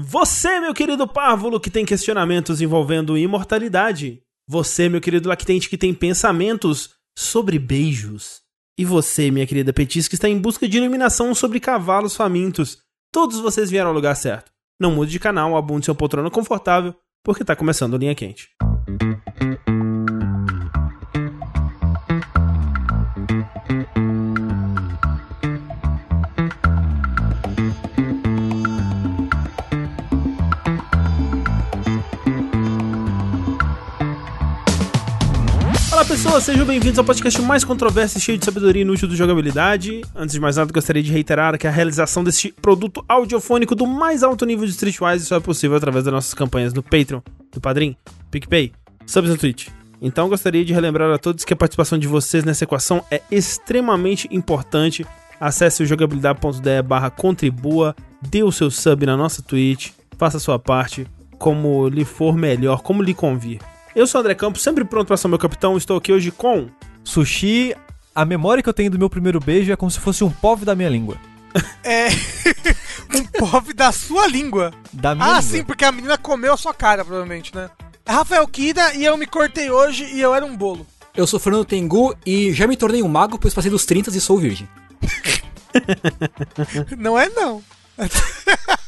Você, meu querido párvulo, que tem questionamentos envolvendo imortalidade. Você, meu querido lactente, que tem pensamentos sobre beijos. E você, minha querida petisca, que está em busca de iluminação sobre cavalos famintos. Todos vocês vieram ao lugar certo. Não mude de canal, abunde seu poltrona confortável, porque está começando a linha quente. Pessoas, sejam bem-vindos ao podcast mais controverso e cheio de sabedoria inútil do jogabilidade. Antes de mais nada, gostaria de reiterar que a realização deste produto audiofônico do mais alto nível de Streetwise só é possível através das nossas campanhas no Patreon, do Padrim, PicPay, subs no Twitch. Então gostaria de relembrar a todos que a participação de vocês nessa equação é extremamente importante. Acesse o jogabilidade.de barra contribua, dê o seu sub na nossa Twitch, faça a sua parte como lhe for melhor, como lhe convir. Eu sou o André Campos, sempre pronto para ser meu capitão. Estou aqui hoje com. Sushi, a memória que eu tenho do meu primeiro beijo é como se fosse um pov da minha língua. É. um pov da sua língua. Da minha Ah, língua. sim, porque a menina comeu a sua cara, provavelmente, né? É Rafael Kida e eu me cortei hoje e eu era um bolo. Eu sou Fernando Tengu e já me tornei um mago, pois passei dos 30 e sou virgem. Não é, não.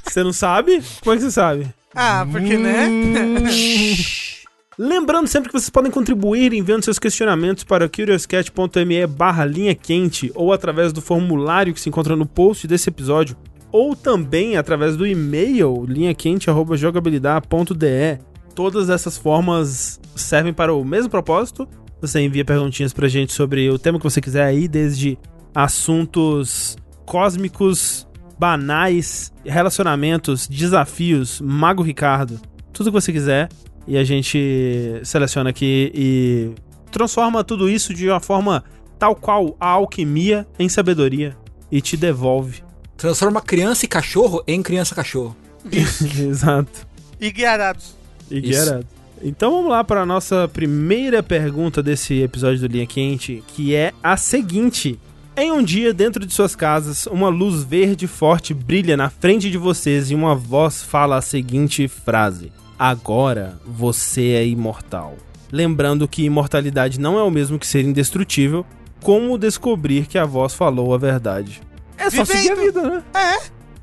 Você não sabe? Como é que você sabe? Ah, porque, né? Lembrando sempre que vocês podem contribuir enviando seus questionamentos para curiouscat.me barra linha quente ou através do formulário que se encontra no post desse episódio ou também através do e-mail linhaquente.jogabilidade.de Todas essas formas servem para o mesmo propósito. Você envia perguntinhas pra gente sobre o tema que você quiser aí, desde assuntos cósmicos, banais, relacionamentos, desafios, Mago Ricardo, tudo que você quiser e a gente seleciona aqui e transforma tudo isso de uma forma tal qual a alquimia em sabedoria e te devolve. Transforma criança e cachorro em criança-cachorro. Exato. E guiarados. E. Gerard. Então vamos lá para a nossa primeira pergunta desse episódio do Linha Quente, que é a seguinte. Em um dia, dentro de suas casas, uma luz verde forte brilha na frente de vocês e uma voz fala a seguinte frase: Agora você é imortal. Lembrando que imortalidade não é o mesmo que ser indestrutível, como descobrir que a voz falou a verdade. É só Vivendo. seguir a vida, né?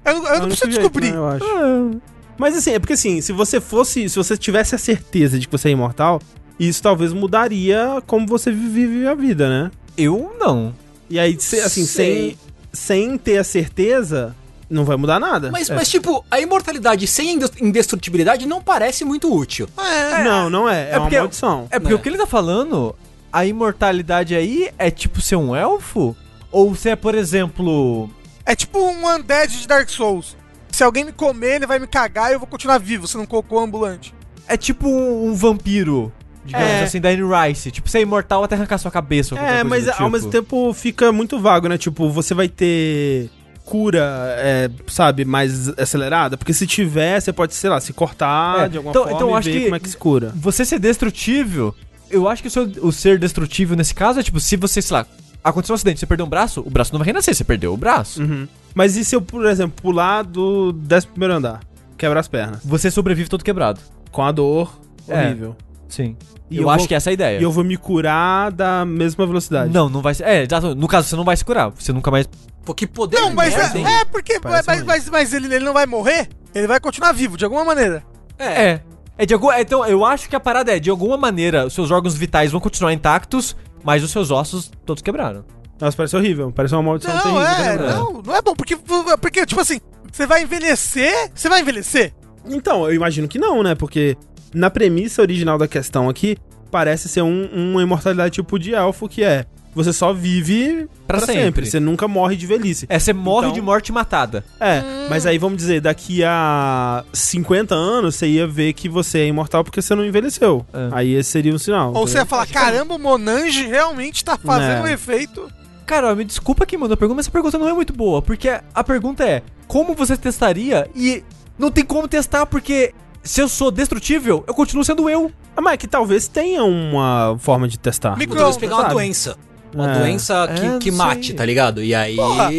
Eu, eu É o não único preciso jeito, descobrir. né, eu acho. Mas assim, é porque assim, se você fosse, se você tivesse a certeza de que você é imortal, isso talvez mudaria como você vive a vida, né? Eu não. E aí, assim, sem, sem ter a certeza, não vai mudar nada. Mas, É. mas tipo, a imortalidade sem indes- indestrutibilidade não parece muito útil. É. Não, não é. É, É uma porque- maldição. É porque É. o que ele tá falando, a imortalidade aí é tipo ser um elfo? Ou se é, por exemplo. É tipo um undead de Dark Souls. Se alguém me comer, ele vai me cagar e eu vou continuar vivo, sendo um cocô ambulante. É tipo um, um vampiro. Digamos É. assim, da Anne Rice. Tipo, ser imortal até arrancar sua cabeça. É, coisa mas do ao tipo. mesmo tempo fica muito vago, né? Tipo, você vai ter cura, é, sabe, mais acelerada? Porque se tiver, você pode, sei lá, se cortar É, de alguma então- forma então e acho ver que- como é que se cura. Você ser destrutível, eu acho que o, seu- o ser destrutível nesse caso é tipo, se você, sei lá, aconteceu um acidente, você perdeu um braço, o braço não vai renascer, você perdeu o braço. Uhum. Mas e se eu, por exemplo, pular do 11 primeiro andar? Quebrar as pernas. Você sobrevive todo quebrado. Com a dor É. horrível. Sim. E eu, eu acho vou- que essa é a ideia. E eu vou me curar da mesma velocidade. Não, não vai ser. É, exato. No caso, você não vai se curar. Você nunca mais. Pô, que poder Não, mas é, hein? é porque. Mas, ruim. mas, mas ele, ele não vai morrer? Ele vai continuar vivo, de alguma maneira. É. É de algum. Então, eu acho que a parada é, de alguma maneira, os seus órgãos vitais vão continuar intactos, mas os seus ossos todos quebraram. Nossa, parece horrível. Parece uma maldição Não, terrível. é, né, não, não é bom, porque, porque, tipo assim, você vai envelhecer, você vai envelhecer. Então, eu imagino que não, né? Porque na premissa original da questão aqui, parece ser um- uma imortalidade tipo de elfo, que é você só vive Pra pra, sempre. sempre. Você nunca morre de velhice. É, você morre Então- de morte matada. É, mas aí vamos dizer, daqui a 50 anos você ia ver que você é imortal porque você não envelheceu. É. Aí esse seria um sinal. Ou você ia falar, caramba, o Monange realmente tá fazendo É. um efeito. Cara, me desculpa quem mandou a pergunta, mas essa pergunta não é muito boa. Porque a pergunta é: como você testaria? E não tem como testar, porque se eu sou destrutível, eu continuo sendo eu. Ah, mas é que talvez tenha uma forma de testar. Micro- Talvez pegar uma sabe? doença. Uma É. doença que, É, que mate, sei. tá ligado? E aí. Porra.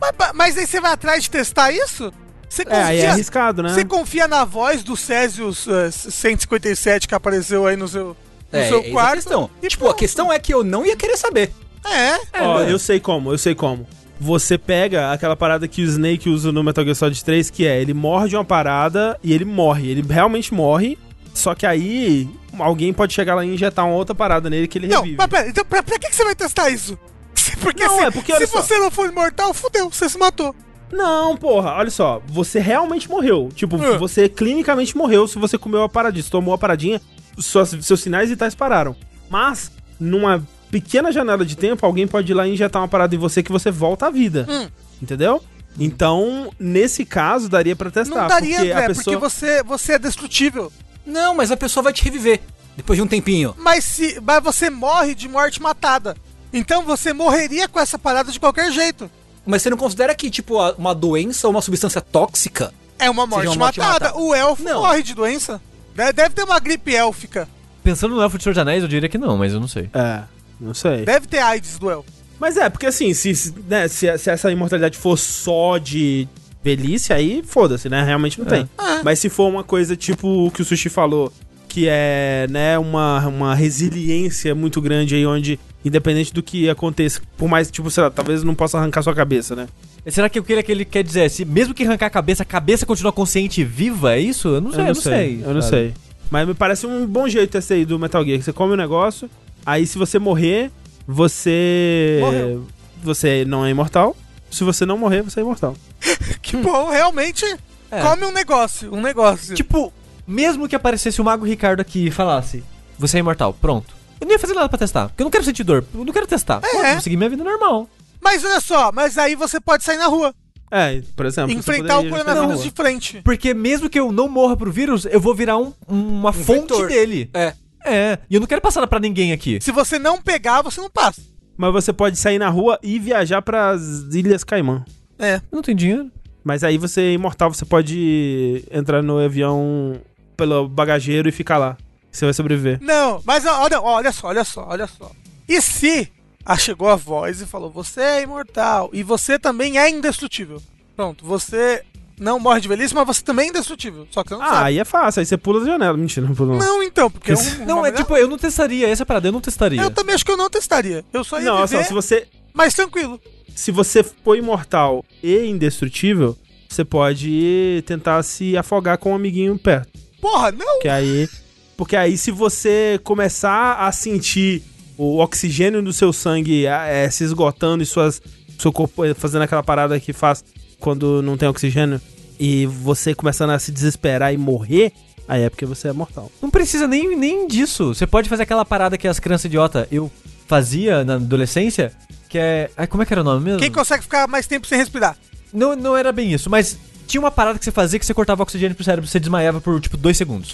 Mas, mas aí você vai atrás de testar isso? Você É, aí é confia, arriscado, né? você confia na voz do Césius eh, 157 que apareceu aí no seu, no É, seu eis a quarto? questão. e Tipo, a questão é que eu não ia querer saber. É. Ó, né? eu sei como, eu sei como. Você pega aquela parada que o Snake usa no Metal Gear Solid 3, que é, ele morde uma parada e ele morre. Ele realmente morre, só que aí alguém pode chegar lá e injetar uma outra parada nele que ele Não, revive. mas pera, então pra, pra que, você vai testar isso? Porque Não, se, é porque, se só. você não for imortal, fudeu, você se matou. Não, porra, olha só, você realmente morreu. Tipo, É. você clinicamente morreu se você comeu a paradinha, se tomou a paradinha, suas- seus sinais vitais pararam. Mas, numa pequena janela de tempo, alguém pode ir lá e injetar uma parada em você que você volta à vida. Hum. Entendeu? Então, nesse caso, daria pra testar. não daria, porque André, a pessoa... porque você, você é destrutível. Não, mas a pessoa vai te reviver depois de um tempinho. Mas, se, mas você morre de morte matada. Então você morreria com essa parada de qualquer jeito. Mas você não considera que, tipo, uma doença ou uma substância tóxica É uma morte, uma morte matada. matada. O elfo Não. morre de doença. Deve, deve ter uma gripe élfica. Pensando no Elfo de Senhor dos Anéis, eu diria que não, mas eu não sei. É, não sei. Deve ter AIDS do elfo. Mas é, porque assim, se, se, né, se, se essa imortalidade for só de velhice, aí foda-se, né? Realmente não tem. Ah. Mas se for uma coisa tipo o que o Sushi falou, que é, né, uma, uma resiliência muito grande aí, onde, independente do que aconteça, por mais, tipo, sei lá, talvez não possa arrancar sua cabeça, né? Será que o que ele, que ele quer dizer é, se mesmo que arrancar a cabeça, a cabeça continua consciente e viva? É isso? Eu não sei, eu não sei. Eu não sei. Mas me parece um bom jeito esse aí do Metal Gear, você come o negócio, aí se você morrer, você. Morreu. Você não é imortal. Se você não morrer, você é imortal. Que bom, realmente É. come um negócio. Um negócio. Tipo, mesmo que aparecesse o Mago Ricardo aqui e falasse, você é imortal, pronto. Eu não ia fazer nada pra testar, porque eu não quero sentir dor, eu não quero testar. É. Pô, eu vou seguir minha vida normal. Mas olha só, mas aí você pode sair na rua. É, por exemplo. você enfrentar o coronavírus de frente. Porque mesmo que eu não morra pro vírus, eu vou virar um- uma fonte vetor. dele. É. É, e eu não quero passar pra ninguém aqui. Se você não pegar, você não passa. Mas você pode sair na rua e viajar pras Ilhas Caimã. É. Eu não tenho dinheiro. Mas aí você é imortal, você pode entrar no avião pelo bagageiro e ficar lá. Você vai sobreviver. Não, mas ó, olha, olha só, olha só, olha só. E se ah, chegou a voz e falou: Você é imortal e você também é indestrutível. Pronto, você não morre de velhice, mas você também é indestrutível. Só que você não Ah, sabe. aí é fácil, aí você pula da janela. Mentira, não pula não. Não, então, porque é um, Não, é melhor- tipo, eu não testaria, essa é parada, eu não testaria. Eu também acho que eu não testaria. Eu só ia Não, olha só, se você, mais tranquilo. se você for imortal e indestrutível, você pode tentar se afogar com um amiguinho perto. Porra, não! Que aí. Porque aí, se você começar a sentir o oxigênio do seu sangue é, se esgotando e suas, seu corpo eh, fazendo aquela parada que faz quando não tem oxigênio, e você começando a se desesperar e morrer, aí é porque você é mortal. Não precisa nem, nem disso. Você pode fazer aquela parada que as crianças idiota eu fazia na adolescência, que é. Ai, como é que era o nome mesmo? Quem consegue ficar mais tempo sem respirar? Não, não era bem isso, mas tinha uma parada que você fazia que você cortava oxigênio pro cérebro e você desmaiava por tipo dois segundos.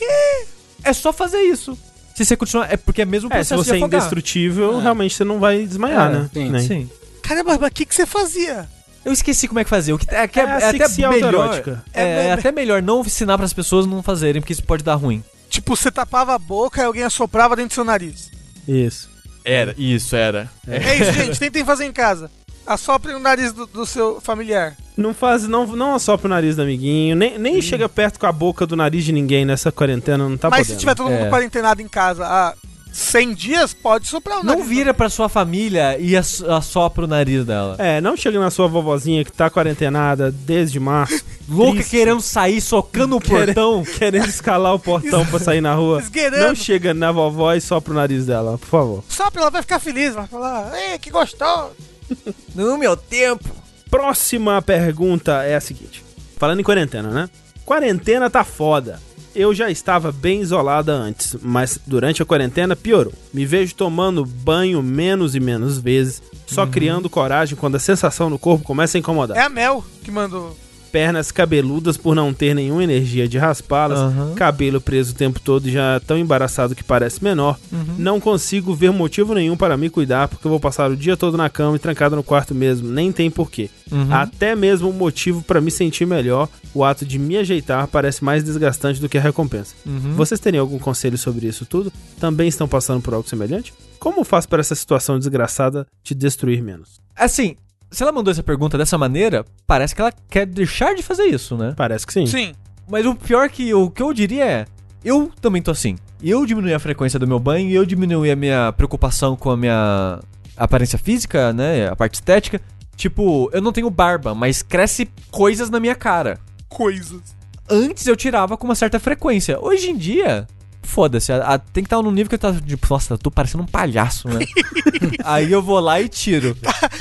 É só fazer isso. Se você continuar. É porque é mesmo o É, se processo você de é indestrutível, É. realmente você não vai desmaiar, É, né? sim, Nem. Sim. Caramba, mas o que, que você fazia? Eu esqueci como é que fazia. O que é, que é, É é até melhor. É, É, é é- até melhor não ensinar para as pessoas não fazerem, porque isso pode dar ruim. Tipo, você tapava a boca e alguém assoprava dentro do seu nariz. Isso. Era, isso era. É isso, gente. Tentem fazer em casa. Assoprem o nariz do, do seu familiar. Não faz, não, não assopra o nariz do amiguinho, nem, nem chega perto com a boca do nariz de ninguém nessa quarentena, não tá Mas podendo. se tiver todo mundo É. quarentenado em casa há 100 dias, pode soprar o nariz. Não vira pra sua família e ass- assopra o nariz dela. É, não chega na sua vovozinha que tá quarentenada desde março, Louca triste. querendo sair, socando o portão. querendo escalar o portão pra sair na rua. Esgueirando. Não chega na vovó e sopra o nariz dela, por favor. Sopra, ela vai ficar feliz. Vai falar, ei, que gostoso. No meu tempo. Próxima pergunta é a seguinte: falando em quarentena, né? Quarentena tá foda. Eu já estava bem isolada antes, mas durante a quarentena piorou. Me vejo tomando banho menos e menos vezes, só criando coragem quando a sensação no corpo começa a incomodar. É a Mel que mandou. Pernas cabeludas por não ter nenhuma energia de raspá-las, Aham. cabelo preso o tempo todo e já tão embaraçado que parece menor. Não consigo ver motivo nenhum para me cuidar, porque eu vou passar o dia todo na cama e trancado no quarto mesmo, nem tem porquê. Uhum. Até mesmo um motivo para me sentir melhor, o ato de me ajeitar parece mais desgastante do que a recompensa. Uhum. Vocês teriam algum conselho sobre isso tudo? Também estão passando por algo semelhante? Como faz para essa situação desgraçada te destruir menos? Assim, se ela mandou essa pergunta dessa maneira, parece que ela quer deixar de fazer isso, né? Parece que sim. Sim. Mas o pior que o que eu diria é, eu também tô assim. Eu diminui a frequência do meu banho, eu diminui a minha preocupação com a minha aparência física, né, a parte estética. Tipo, eu não tenho barba, mas cresce coisas na minha cara. Coisas. Antes eu tirava com uma certa frequência. Hoje em dia, foda-se, a- a- tem que estar num nível que eu tá tipo, nossa, eu tô parecendo um palhaço, né? Aí eu vou lá e tiro.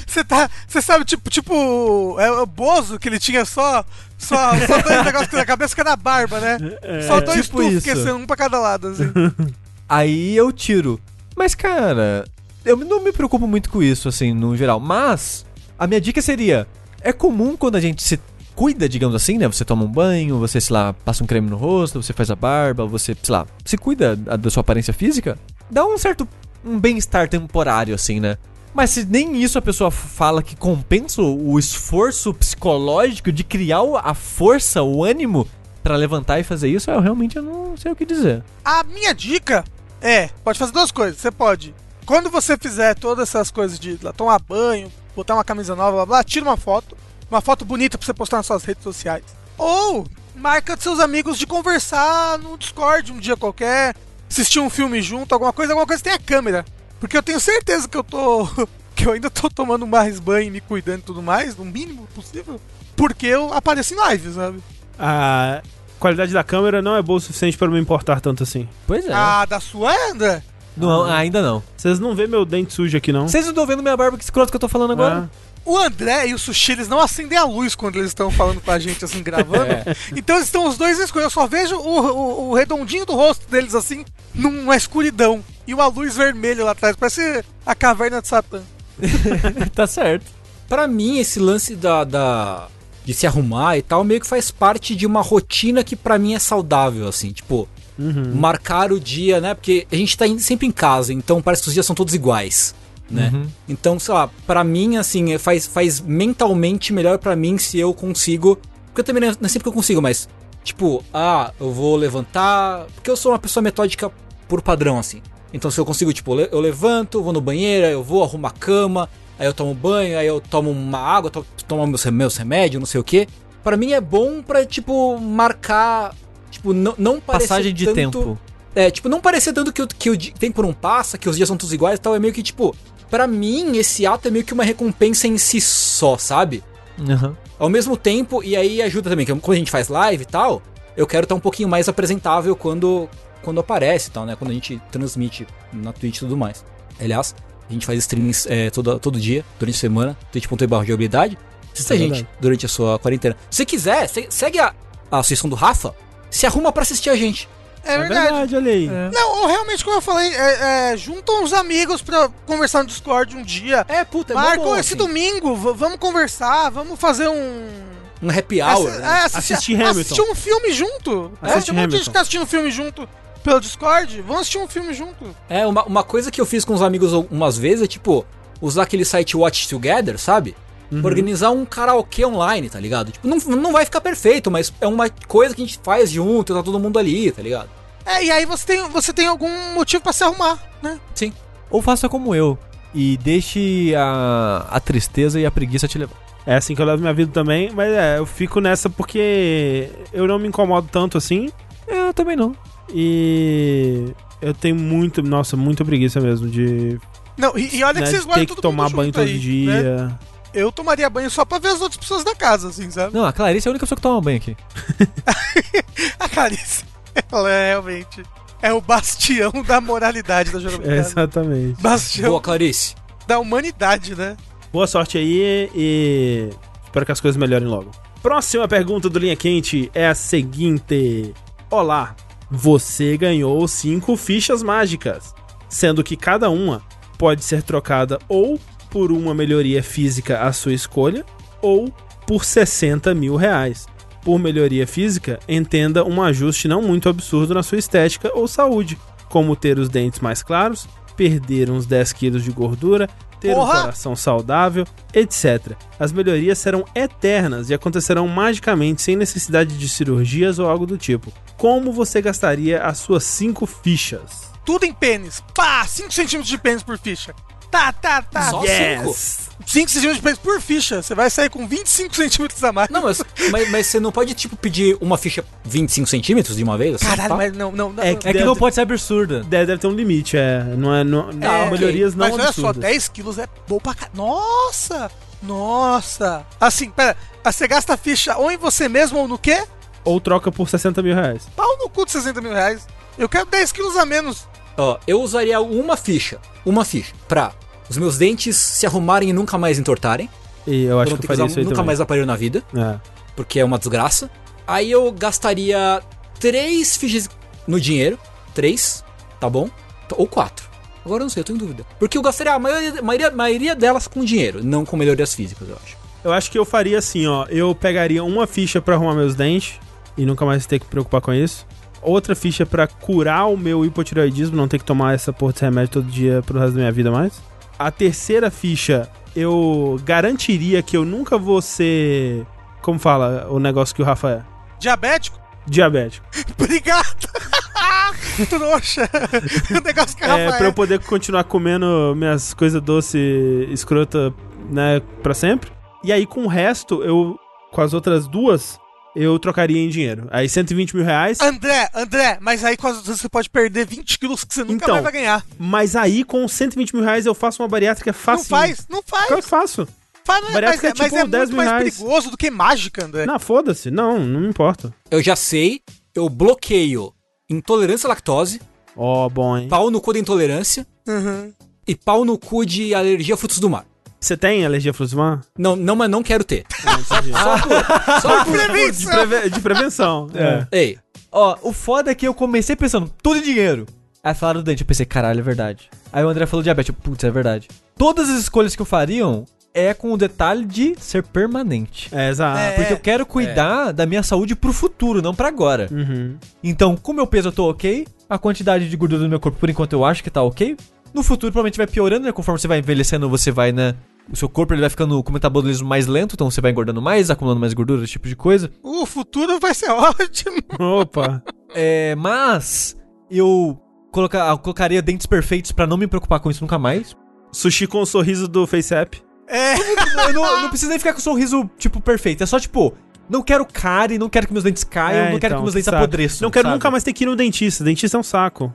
Você tá. Você sabe, tipo, tipo. É o Bozo que ele tinha só. Só, só dois negócios na cabeça que era a barba, né? só dois tipo tufos são um pra cada lado, assim. Aí eu tiro. Mas, cara, eu não me preocupo muito com isso, assim, no geral. Mas, a minha dica seria: é comum quando a gente se cuida, digamos assim, né? Você toma um banho, você, sei lá, passa um creme no rosto, você faz a barba, você, sei lá, se cuida da sua aparência física, dá um certo um bem-estar temporário, assim, né? Mas se nem isso a pessoa fala que compensa o esforço psicológico de criar a força, o ânimo pra levantar e fazer isso, eu realmente não sei o que dizer. A minha dica é: pode fazer duas coisas. Você pode, quando você fizer todas essas coisas de lá, tomar banho, botar uma camisa nova, blá blá, tira uma foto. Uma foto bonita pra você postar nas suas redes sociais. Ou marca seus amigos de conversar no Discord um dia qualquer, assistir um filme junto, alguma coisa, alguma coisa tem a câmera. Porque eu tenho certeza que eu tô. que eu ainda tô tomando mais banho e me cuidando e tudo mais, no mínimo possível. Porque eu apareço em live, sabe? A qualidade da câmera não é boa o suficiente pra me importar tanto assim. Pois é. Ah, da sua André? Não, ainda não. Vocês não vê meu dente sujo aqui, não? Vocês não estão vendo minha barba que escroto que eu tô falando agora? O André e o Sushi, eles não acendem a luz quando eles estão falando com a gente, assim, gravando. Então eles estão os dois escuros. Eu só vejo o, o- o redondinho do rosto deles, assim, numa escuridão. E uma luz vermelha lá atrás. Parece a caverna de Satã. tá certo. Pra mim, esse lance da, da- de se arrumar e tal, meio que faz parte de uma rotina que pra mim é saudável, assim, tipo, Uhum. marcar o dia, né? Porque a gente tá indo sempre em casa, então parece que os dias são todos iguais, né? Uhum. Então, sei lá, pra mim, assim, é- faz, faz mentalmente melhor pra mim se eu consigo. Porque eu também não é não é sempre que eu consigo, mas, tipo, ah, eu vou levantar. Porque eu sou uma pessoa metódica por padrão, assim. Então, se eu consigo, tipo, eu levanto, vou no banheiro, eu vou, arrumo a cama, aí eu tomo banho, aí eu tomo uma água, to- tomo meus, meus remédios, não sei o quê. Pra mim é bom pra, tipo, marcar. Tipo, não, não parecer Passagem de tanto- tempo. é, tipo, não parecer tanto que o, que o tempo não passa, que os dias são todos iguais e tal. É meio que, tipo, pra mim, esse ato é meio que uma recompensa em si só, sabe? Uhum. Ao mesmo tempo, e aí ajuda também, que quando a gente faz live e tal, eu quero estar um pouquinho mais apresentável quando, quando aparece e tal, né? Quando a gente transmite na Twitch e tudo mais. Aliás, a gente faz streamings é, todo, todo dia, durante a semana, twitch.tv jogabilidade. Assista a é gente verdade. durante a sua quarentena. Se quiser, se- segue a, a sessão do Rafa, se arruma pra assistir a gente. É, É verdade. verdade, olha aí. Não, ou realmente, como eu falei, é, é, juntam os amigos pra conversar no Discord um dia. É, puta, é Marcam bom, esse assim. domingo, vamos conversar, vamos fazer um. Um happy hour, Assi- né? é, assistir, Assistir Hamilton. assistir um filme junto. É, Assistir tem um monte de gente Hamilton. que tá assistindo filme junto pelo Discord. Vamos assistir um filme junto. É, uma, uma coisa que eu fiz com os amigos umas vezes é, tipo, usar aquele site Watch Together, sabe? Uhum. Organizar um karaokê online, tá ligado? Tipo, não, não vai ficar perfeito, mas é uma coisa que a gente faz junto, tá todo mundo ali, tá ligado? É, e aí você tem, você tem algum motivo pra se arrumar, né? Sim. Ou faça como eu e deixe a, a tristeza e a preguiça te levar. É assim que eu levo minha vida também, mas é, eu fico nessa porque eu não me incomodo tanto assim Eu também não. e eu tenho muito, nossa, muita preguiça mesmo de Não, e, e olha né, que vocês de guardam ter que todo tomar banho todo aí, dia. né? Eu tomaria banho só pra ver as outras pessoas da casa, assim, sabe? Não, a Clarice é a única pessoa que toma banho aqui. A Clarice, ela é realmente é o bastião da moralidade da É, jogabilidade. exatamente. bastião Boa, Clarice. da humanidade, né? Boa sorte aí e espero que as coisas melhorem logo. Próxima pergunta do Linha Quente é a seguinte: Olá, você ganhou cinco fichas mágicas, sendo que cada uma pode ser trocada ou por uma melhoria física à sua escolha ou por 60 mil reais. Por melhoria física, entenda um ajuste não muito absurdo na sua estética ou saúde, como ter os dentes mais claros, perder uns 10 quilos de gordura, ter Porra! um coração saudável, etc. As melhorias serão eternas e acontecerão magicamente sem necessidade de cirurgias ou algo do tipo. Como você gastaria as suas 5 fichas? Tudo em pênis. Pá, 5 centímetros de pênis por ficha. Tá, tá, tá. Só Yes! 5 centímetros por ficha. Você vai sair com 25 centímetros a mais. Não, mas, mas, mas você não pode, tipo, pedir uma ficha 25 centímetros de uma vez? assim, Caralho, pá? mas não, não, não. É não. que É que Deve não pode ser absurda. Deve, deve ter um limite, é. Não é. Não, É, melhorias não Mas olha só, absurdas. 10 quilos é bom pra caralho. Nossa! Nossa! Assim, pera. Você gasta a ficha ou em você mesmo ou no quê? Ou troca por 60 mil reais. Pau no cu de 60 mil reais. Eu quero 10 quilos a menos. Ó, eu usaria uma ficha, uma ficha, pra os meus dentes se arrumarem e nunca mais entortarem. E eu acho que eu faria nunca também. mais aparelho na vida, É. porque é uma desgraça. Aí eu gastaria três fichas no dinheiro. Três, tá bom? Ou quatro. Agora eu não sei, eu tô em dúvida. Porque eu gastaria a maioria, maioria, a maioria delas com dinheiro, não com melhorias físicas, eu acho. Eu acho que eu faria assim, ó. Eu pegaria uma ficha pra arrumar meus dentes e nunca mais ter que preocupar com isso. Outra ficha pra curar o meu hipotireoidismo, não ter que tomar essa porra de remédio todo dia pro resto da minha vida mais. A terceira ficha, eu garantiria que eu nunca vou ser. Como fala o negócio que o Rafa é? Diabético? Diabético. Obrigado! Trouxa! o negócio que a É, Rafa pra eu poder continuar comendo minhas coisas doce escrota, né, pra sempre. E aí, com o resto, eu. Com as outras duas, eu trocaria em dinheiro. Aí 120 mil reais. André, André, mas aí com as outras você pode perder 20 quilos que você nunca Então, mais vai ganhar. Mas aí, com 120 mil reais, eu faço uma bariátrica Não fácil. faz, não faz. Claro que faço. faz mas, bariátrica é, é tipo mas é 10 muito mil mais reais. perigoso do que mágica, André. Não, foda-se. Não, não me importa. Eu já sei, eu bloqueio intolerância à lactose, Ó, bom, hein? pau no cu da intolerância Uhum. e pau no cu de alergia a frutos do mar. Você tem alergia do mar? Não, não, mas não quero ter. Ah, Só por... de, preve- de prevenção. é. Ei, Ó, o foda é que eu comecei pensando, tudo em dinheiro. Aí falaram do dente, eu pensei, caralho, é verdade. Aí o André falou diabetes, putz, é verdade. Todas as escolhas que eu fariam é com o detalhe de ser permanente. É, exato. É. Porque eu quero cuidar da minha saúde pro futuro, não pra agora. Uhum. Então, com o meu peso eu tô ok, a quantidade de gordura do meu corpo por enquanto eu acho que tá ok. No futuro provavelmente vai piorando, né? Conforme você vai envelhecendo, você vai, né? O seu corpo ele vai ficando com o metabolismo mais lento, então você vai engordando mais, acumulando mais gordura, esse tipo de coisa. O futuro vai ser ótimo. Opa. É, mas eu coloca- eu colocaria dentes perfeitos pra não me preocupar com isso nunca mais. Sushi com o sorriso do FaceApp. É, eu não, eu não preciso nem ficar com o sorriso, tipo, perfeito. É só, tipo, não quero cárie, não quero que meus dentes caiam, É, não quero então, que meus dentes saco. apodreçam. Não quero sabe? nunca mais ter que ir no dentista. Dentista é um saco.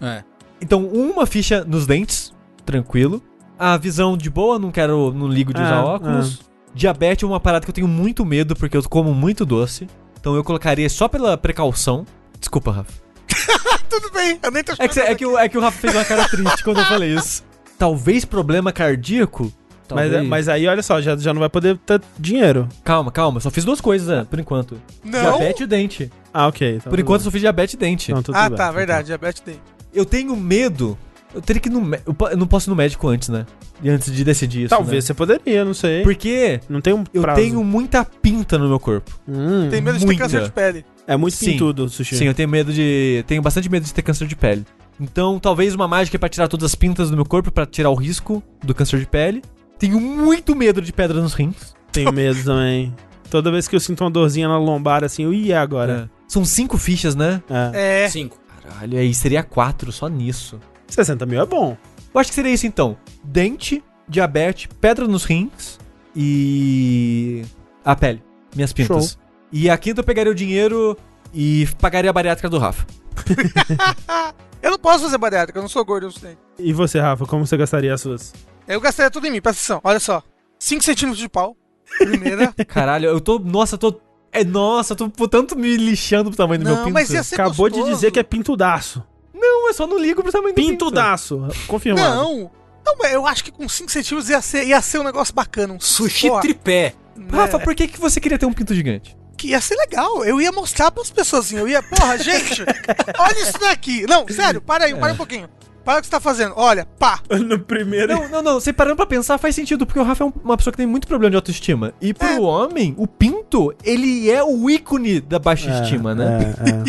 é. Então, uma ficha nos dentes, tranquilo. A visão de boa, não quero, não ligo de Ah, usar óculos. Diabetes é uma parada que eu tenho muito medo, porque eu como muito doce. Então eu colocaria só pela precaução. Desculpa, Rafa. tudo bem. Eu nem tô É que, é que, o, é que o Rafa fez uma cara triste quando eu falei isso. Talvez problema cardíaco? Mas, Talvez. mas aí, olha só, já, já não vai poder ter dinheiro. Calma, calma. Só fiz duas coisas, né, por enquanto. Não. Diabetes e dente. Ah, ok. então Por tudo enquanto eu bem. só fiz diabetes e dente. Então, tudo Ah, bem, tá, tudo verdade. Diabetes tem. Eu tenho medo. Eu teria que ir no médico. Eu eu não posso ir no médico antes, né? E antes de decidir isso. Talvez né? você poderia, não sei. Porque Não tem um eu prazo. tenho muita pinta no meu corpo. Hum, Tem medo de ter Muita. câncer de pele. É muito Sim. pintudo, Sushi. Sim, eu tenho medo de. Tenho bastante medo de ter câncer de pele. Então, talvez uma mágica é pra tirar todas as pintas do meu corpo, pra tirar o risco do câncer de pele. Tenho muito medo de pedra nos rins. Tenho medo também. Toda vez que eu sinto uma dorzinha na lombar, assim, eu ia agora. É. São cinco fichas, né? É. É. Cinco. Caralho, aí seria quatro só nisso. 60 mil é bom. Eu acho que seria isso então: dente, diabetes, pedra nos rins e. a pele. Minhas pintas. Show. E a quinta eu pegaria o dinheiro e pagaria a bariátrica do Rafa. Eu não posso fazer bariátrica, eu não sou gordo o suficiente. E você, Rafa, como você gastaria as suas? Eu gastaria tudo em mim, presta atenção. Olha só. 5 centímetros de pau. Primeira. Caralho, eu tô. Nossa, eu tô. É, nossa, eu tô por tanto me lixando pro tamanho do meu não, pinto. mas ia ser Acabou de gostoso. dizer que é pintudaço. Não, eu só não ligo pro tamanho do pinto. Pintudaço. Confirmado. Não. Não, mas eu acho que com 5 centímetros ia ser, ia ser um negócio bacana. Um Sushi tripé. Rafa, né? por que, que você queria ter um pinto gigante? Que ia ser legal. Eu ia mostrar pras pessoas assim. Eu ia, porra, gente, olha isso daqui. Não, sério, para aí, para um pouquinho. Para o que você tá fazendo. Olha, pá. No primeiro. Não, não, não. Você parando pra pensar faz sentido, porque o Rafa é um- uma pessoa que tem muito problema de autoestima. E pro É. homem, o pinto, ele é o ícone da baixa estima, né? É, é.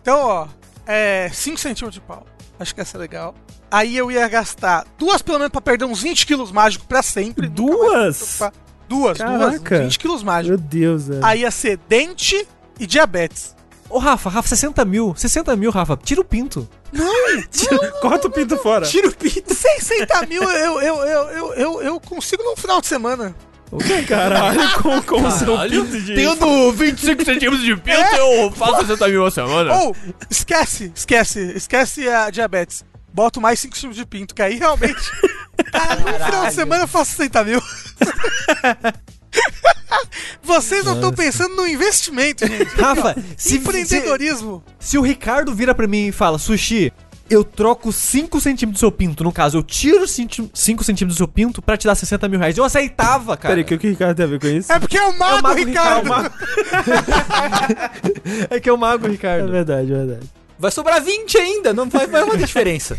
Então, ó, é 5 centímetros de pau. Acho que ia ser legal. Aí eu ia gastar duas, pelo menos, pra perder uns 20 quilos mágicos pra sempre. Duas? Duas, duas. Caraca. uns 20 quilos mágicos. Meu Deus, velho. Aí ia ser dente e diabetes. Ô, Rafa, Rafa, 60 mil. 60 mil, Rafa. Tira o pinto. Corta o pinto fora. Tira o pinto. 60 mil eu, eu, eu, eu, eu, eu consigo num final de semana. Caralho, com, com o seu pinto de... Tendo 25 centímetros de pinto, eu faço 60 mil a semana. Ou, esquece, esquece, esquece a diabetes. Boto mais 5 centímetros de pinto, que aí realmente. Cara, no final de semana eu faço 60 mil. Vocês não estão pensando no investimento, gente. Rafa, se, Empreendedorismo. se, se o Ricardo vira pra mim e fala, Sushi, eu troco 5 centímetros do seu pinto, no caso, eu tiro 5 centímetros do seu pinto pra te dar 60 mil reais. Eu aceitava, cara. Peraí, o que o Ricardo tem a ver com isso? É porque é o mago, mago Ricardo. É que é o mago, É Ricardo. verdade, é verdade. Vai sobrar 20 ainda, não vai, fazer diferença.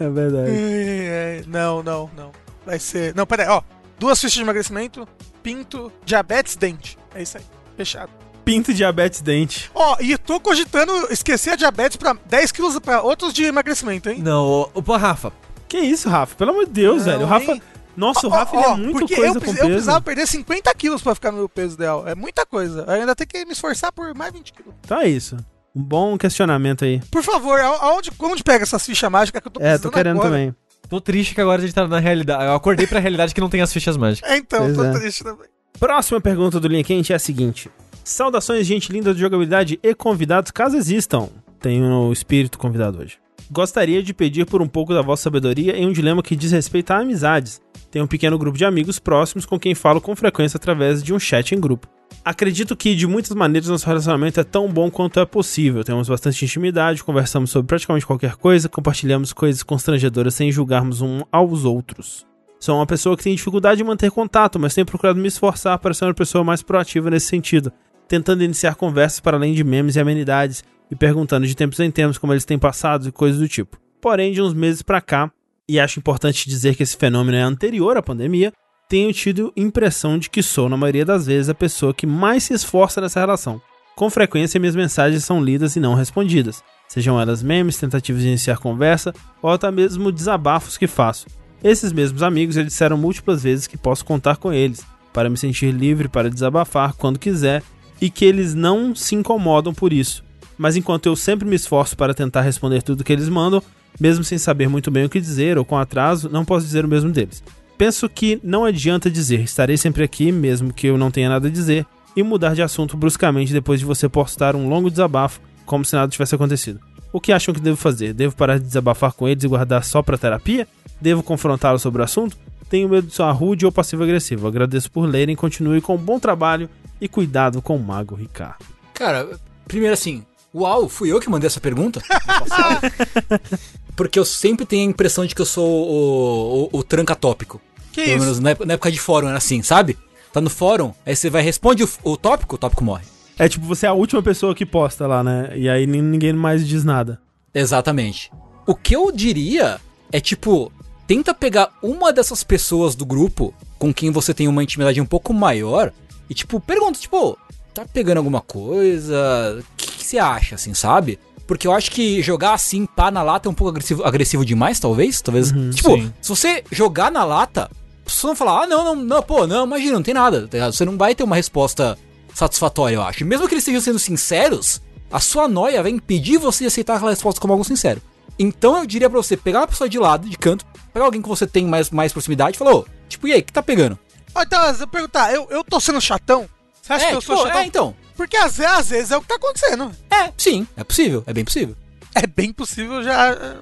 É verdade. É, é, Não, não, não. Vai ser. Não, peraí, ó. Duas fichas de emagrecimento, pinto, diabetes, dente. É isso aí. Fechado. Pinto, diabetes, dente. Ó, e eu tô cogitando esquecer a diabetes pra 10 quilos pra outros de emagrecimento, hein? Não, pô, Rafa. Que isso, Rafa? Pelo amor de Deus, Não, velho. O Rafa... hein? Nossa, o Ó, Rafa ele é muito porque coisa eu, com precis- peso. eu precisava perder 50 quilos pra ficar no meu peso ideal. É muita coisa. Eu ainda tenho que me esforçar por mais 20 quilos. Tá isso. Um bom questionamento aí. Por favor, aonde, onde pega essas fichas mágicas que eu tô É, precisando tô querendo agora? também. Tô triste que agora a gente tá na realidade. Eu acordei pra realidade que não tem as fichas mágicas. É, então, Pois tô é. triste também. Próxima pergunta do Linha Quente é a seguinte. Saudações, gente linda de jogabilidade e convidados, caso existam. Tenho o espírito convidado hoje. Gostaria de pedir por um pouco da vossa sabedoria em um dilema que diz respeito a amizades. Tenho um pequeno grupo de amigos próximos com quem falo com frequência através de um chat em grupo. Acredito que de muitas maneiras nosso relacionamento é tão bom quanto é possível. Temos bastante intimidade, conversamos sobre praticamente qualquer coisa, compartilhamos coisas constrangedoras sem julgarmos um aos outros. Sou uma pessoa que tem dificuldade de manter contato, mas tenho procurado me esforçar para ser uma pessoa mais proativa nesse sentido, tentando iniciar conversas para além de memes e amenidades e perguntando de tempos em tempos como eles têm passado e coisas do tipo. Porém, de uns meses pra cá, e acho importante dizer que esse fenômeno é anterior à pandemia, tenho tido impressão de que sou, na maioria das vezes, a pessoa que mais se esforça nessa relação. Com frequência, minhas mensagens são lidas e não respondidas, sejam elas memes, tentativas de iniciar conversa ou até mesmo desabafos que faço. Esses mesmos amigos já disseram múltiplas vezes que posso contar com eles, para me sentir livre para desabafar quando quiser e que eles não se incomodam por isso. Mas enquanto eu sempre me esforço para tentar responder tudo que eles mandam, mesmo sem saber muito bem o que dizer ou com atraso, não posso dizer o mesmo deles. Penso que não adianta dizer estarei sempre aqui, mesmo que eu não tenha nada a dizer, e mudar de assunto bruscamente depois de você postar um longo desabafo, como se nada tivesse acontecido. O que acham que devo fazer? Devo parar de desabafar com eles e guardar só pra terapia? Devo confrontá-los sobre o assunto? Tenho medo de soar rude ou passivo-agressivo. Agradeço por lerem, continue com um bom trabalho e cuidado com o Mago Ricardo. Cara, primeiro assim, uau, fui eu que mandei essa pergunta? Porque eu sempre tenho a impressão de que eu sou o, o, o tranca tópico. Que Pelo isso? menos na época, na época de fórum era assim, sabe? Tá no fórum, aí você vai, responde o, o tópico, o tópico morre. É tipo, você é a última pessoa que posta lá, né? E aí nin- ninguém mais diz nada. Exatamente. O que eu diria é tipo, tenta pegar uma dessas pessoas do grupo com quem você tem uma intimidade um pouco maior e tipo, pergunta, tipo, tá pegando alguma coisa? O que, que você acha, assim, sabe? Porque eu acho que jogar assim, pá, na lata é um pouco agressivo, agressivo demais, talvez. Talvez. tipo, sim. se você jogar na lata, as pessoas vão falar, ah, não, não, não, pô, não, imagina, não tem nada. tá ligado? Você não vai ter uma resposta satisfatória, eu acho. Mesmo que eles estejam sendo sinceros, a sua noia vai impedir você de aceitar aquela resposta como algo sincero. Então eu diria pra você pegar uma pessoa de lado, de canto, pegar alguém que você tem mais, mais proximidade e falar, ô, tipo, e aí, o que tá pegando? Ó, então, eu perguntar, eu, eu tô sendo chatão? Você acha é, que eu tipo, sou chatão? é, então. Porque às vezes, às vezes é o que tá acontecendo. É, sim, é possível, é bem possível. É bem possível já. é,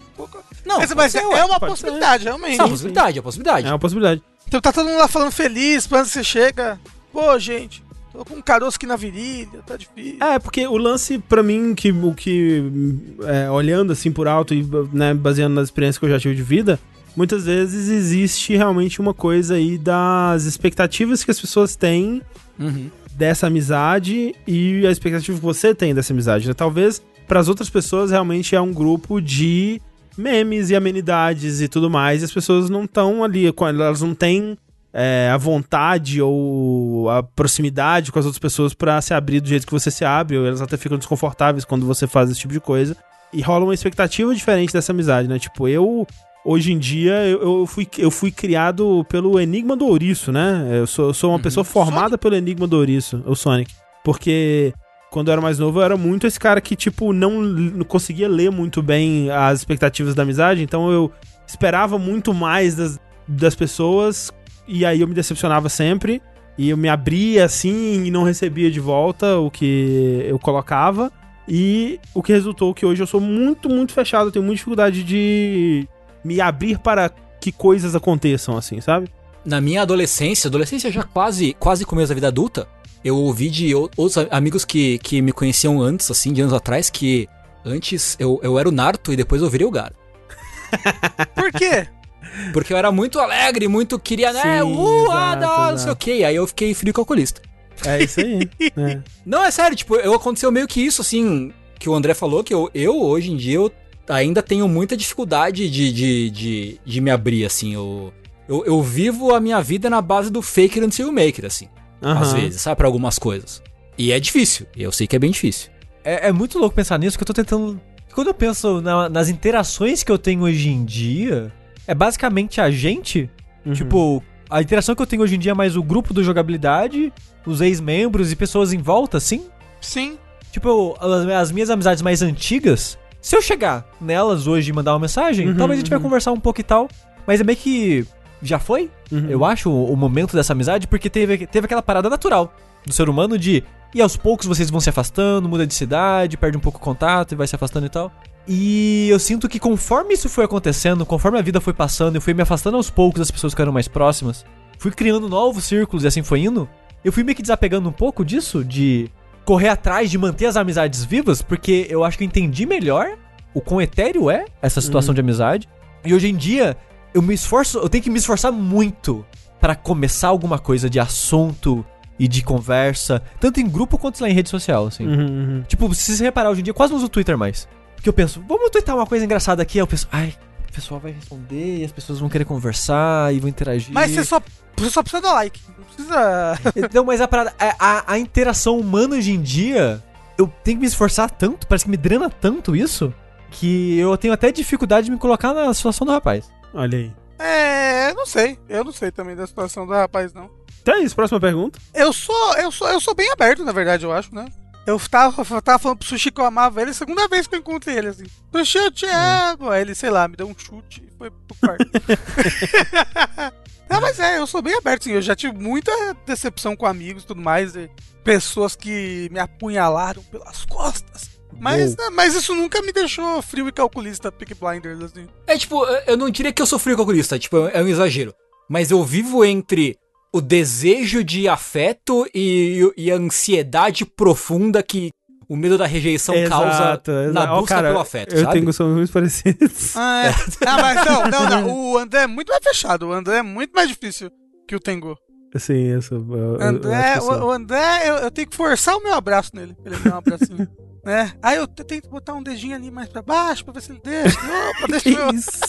Não, mas mas ser, é, ué, é uma possibilidade, realmente. É uma possibilidade, é uma possibilidade. É uma possibilidade. Então tá todo mundo lá falando feliz, quando você chega. Pô, gente, tô com um caroço aqui na virilha, tá difícil. É, porque o lance, pra mim, que o que. é, olhando assim por alto e né, baseando nas experiências que eu já tive de vida, muitas vezes existe realmente uma coisa aí das expectativas que as pessoas têm Uhum. Dessa amizade e a expectativa que você tem dessa amizade. Né? Talvez para as outras pessoas realmente é um grupo de memes e amenidades e tudo mais, e as pessoas não estão ali, elas não têm é, a vontade ou a proximidade com as outras pessoas pra se abrir do jeito que você se abre, ou elas até ficam desconfortáveis quando você faz esse tipo de coisa. E rola uma expectativa diferente dessa amizade, né? Tipo, eu hoje em dia eu, eu fui, eu fui criado pelo Enigma do Ouriço, né? Eu sou, eu sou uma pessoa formada pelo Enigma do Ouriço, o Sonic. Porque quando eu era mais novo, eu era muito esse cara que, tipo, não, não conseguia ler muito bem as expectativas da amizade, então eu esperava muito mais das, das pessoas e aí eu me decepcionava sempre. E eu me abria assim e não recebia de volta o que eu colocava. E o que resultou que hoje eu sou muito, muito fechado. Eu tenho muita dificuldade de me abrir para que coisas aconteçam, assim, sabe? Na minha adolescência, adolescência já quase, quase começo da vida adulta, eu ouvi de outros amigos que, que me conheciam antes, assim, de anos atrás, que antes eu, eu era o Naruto e depois eu virei o Gara. Por quê? Porque eu era muito alegre, muito queria, né? Sim, Uh, exato, não, não sei o quê. Aí eu fiquei frio calculista. É isso aí. é. Não, é sério, tipo, eu aconteceu meio que isso, assim, que o André falou, que eu, eu hoje em dia, eu ainda tenho muita dificuldade de, de, de, de me abrir, assim, eu, eu, eu vivo a minha vida na base do fake it until you make it, assim, às Aham. vezes, sabe, pra algumas coisas. E é difícil, e eu sei que é bem difícil. É, é muito louco pensar nisso, que eu tô tentando. Quando eu penso na- nas interações que eu tenho hoje em dia, é basicamente a gente. Uhum. Tipo, a interação que eu tenho hoje em dia é mais o grupo do jogabilidade, os ex-membros e pessoas em volta, assim. Sim. Tipo, as, as minhas amizades mais antigas, se eu chegar nelas hoje e mandar uma mensagem, Uhum, talvez a gente vai uhum. conversar um pouco e tal. Mas é meio que. Já foi? Uhum. Eu acho o, o momento dessa amizade, porque teve, teve aquela parada natural do ser humano de. E aos poucos vocês vão se afastando, muda de cidade, perde um pouco o contato e vai se afastando e tal. E eu sinto que conforme isso foi acontecendo, conforme a vida foi passando, eu fui me afastando aos poucos das pessoas que eram mais próximas, fui criando novos círculos e assim foi indo, eu fui meio que desapegando um pouco disso, de correr atrás de manter as amizades vivas, porque eu acho que eu entendi melhor o quão etéreo é essa situação de amizade. E hoje em dia, eu me esforço, eu tenho que me esforçar muito para começar alguma coisa de assunto e de conversa, tanto em grupo quanto lá em rede social, assim. Uhum, uhum. Tipo, se você reparar hoje em dia, eu quase não uso o Twitter mais. Porque eu penso, vamos tweetar uma coisa engraçada aqui, aí eu penso, ai, o pessoal vai responder e as pessoas vão querer conversar e vão interagir. Mas você só, você só precisa dar like. Não precisa. Não, mas a parada, a, a, a interação humana hoje em dia, eu tenho que me esforçar tanto, parece que me drena tanto isso, que eu tenho até dificuldade de me colocar na situação do rapaz. Olha aí. É, não sei. Eu não sei também da situação do rapaz, não. Então é isso, próxima pergunta. Eu sou, eu sou, eu sou bem aberto, na verdade, eu acho, né? Eu tava, eu tava falando pro Sushi que eu amava ele, segunda vez que eu encontrei ele, assim. Sushi, eu te amo. Aí ele, sei lá, me deu um chute e foi pro quarto. Não, mas é, eu sou bem aberto, sim. Eu já tive muita decepção com amigos e tudo mais. E pessoas que me apunhalaram pelas costas. Mas, né, mas isso nunca me deixou frio e calculista, Pick Blinders, assim. É tipo, eu- não diria que eu sou frio calculista, tipo, é um exagero. Mas eu vivo entre o desejo de afeto e, e a ansiedade profunda que o medo da rejeição causa na Ó, busca cara, pelo afeto, Eu sabe? tenho muito parecidos. Ah, é. ah, mas não, não, não. O André é muito mais fechado. O André é muito mais difícil que o Tengu. Sim, eu sou. eu- André, eu o, sou. o André, eu, eu tenho que forçar o meu abraço nele. pra Ele me dar um abracinho. né? Aí eu te- tento botar um dedinho ali mais pra baixo pra ver se ele deixa. Opa, deixa Que eu. isso?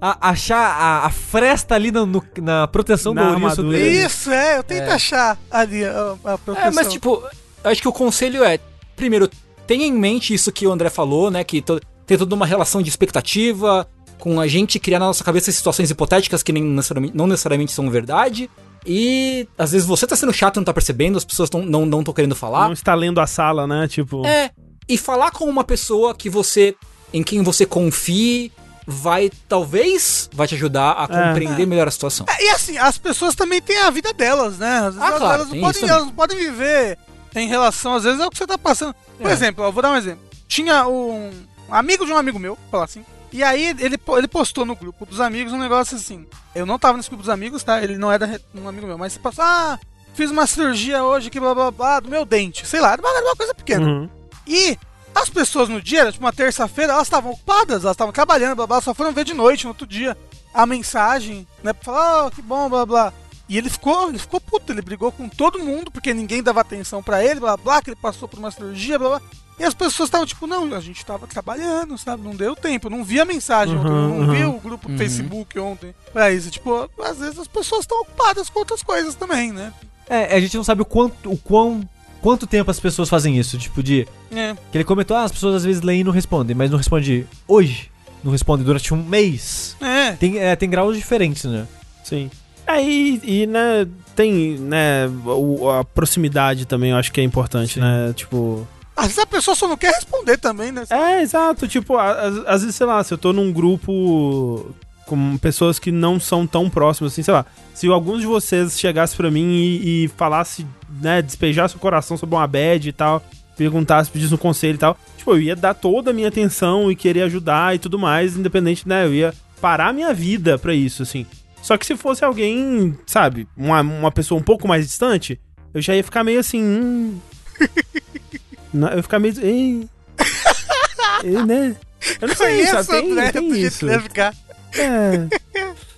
A- achar a, a fresta ali no- no- na proteção Na do ouriço armadura. dele. Isso, é, eu tento É. achar ali a, a proteção. É, mas tipo, acho que o conselho é, primeiro, tenha em mente isso que o André falou, né? Que to- tem toda uma relação de expectativa, com a gente criar na nossa cabeça situações hipotéticas que nem necessariamente, não necessariamente são verdade. E às vezes você tá sendo chato e não tá percebendo, as pessoas tão, não estão querendo falar. Não está lendo a sala, né? Tipo. É, e falar com uma pessoa que você. em quem você confie, vai. talvez vai te ajudar a compreender melhor a situação. É, e assim, as pessoas também têm a vida delas, né? Às vezes Ah, elas, claro, elas não podem, elas não podem viver em relação, às vezes, ao que você tá passando. Por É. exemplo, ó, vou dar um exemplo. Tinha um amigo de um amigo meu, falar assim. E aí ele, ele postou no grupo dos amigos um negócio assim. Eu não tava nesse grupo dos amigos, tá? Ele não era re- um amigo meu, mas você passou, ah, fiz uma cirurgia hoje que blá blá blá do meu dente. Sei lá, era uma, era uma coisa pequena. Uhum. E as pessoas no dia, era tipo uma terça-feira, elas estavam ocupadas, elas estavam trabalhando, blá blá, só foram ver de noite, no outro dia, a mensagem, né, pra falar, oh, que bom, blá blá. E ele ficou, ele ficou puto, ele brigou com todo mundo, porque ninguém dava atenção pra ele, blá blá, que ele passou por uma cirurgia, blá blá. E as pessoas estavam tipo, não, a gente tava trabalhando, sabe? Não deu tempo, eu não vi a mensagem Uhum, ontem, eu não vi uhum. o grupo do Uhum. Facebook ontem pra isso. Tipo, às vezes as pessoas estão ocupadas com outras coisas também, né? É, a gente não sabe o quanto, o quão, quanto tempo as pessoas fazem isso. Tipo, de. É. Que ele comentou, ah, as pessoas às vezes leem e não respondem, mas não responde hoje. Não responde durante um mês. É. Tem, é, tem graus diferentes, né? Sim. Aí, e, né, tem, né, o- a proximidade também eu acho que é importante, Sim. né? Tipo. Às vezes a pessoa só não quer responder também, né? É, exato. Tipo, às, às vezes, sei lá, se eu tô num grupo com pessoas que não são tão próximas, assim, sei lá. Se alguns de vocês chegasse pra mim e, e falasse, né, despejasse o coração sobre uma bad e tal, perguntasse, pedisse um conselho e tal, tipo, eu ia dar toda a minha atenção e querer ajudar e tudo mais, independente, né, eu ia parar a minha vida pra isso, assim. Só que se fosse alguém, sabe, uma, uma pessoa um pouco mais distante, eu já ia ficar meio assim, hum... Não, eu ia ficar meio... Ei, ei, né? Eu não sei, Conheço sabe? Tem, André tem do jeito isso. deve ficar. É.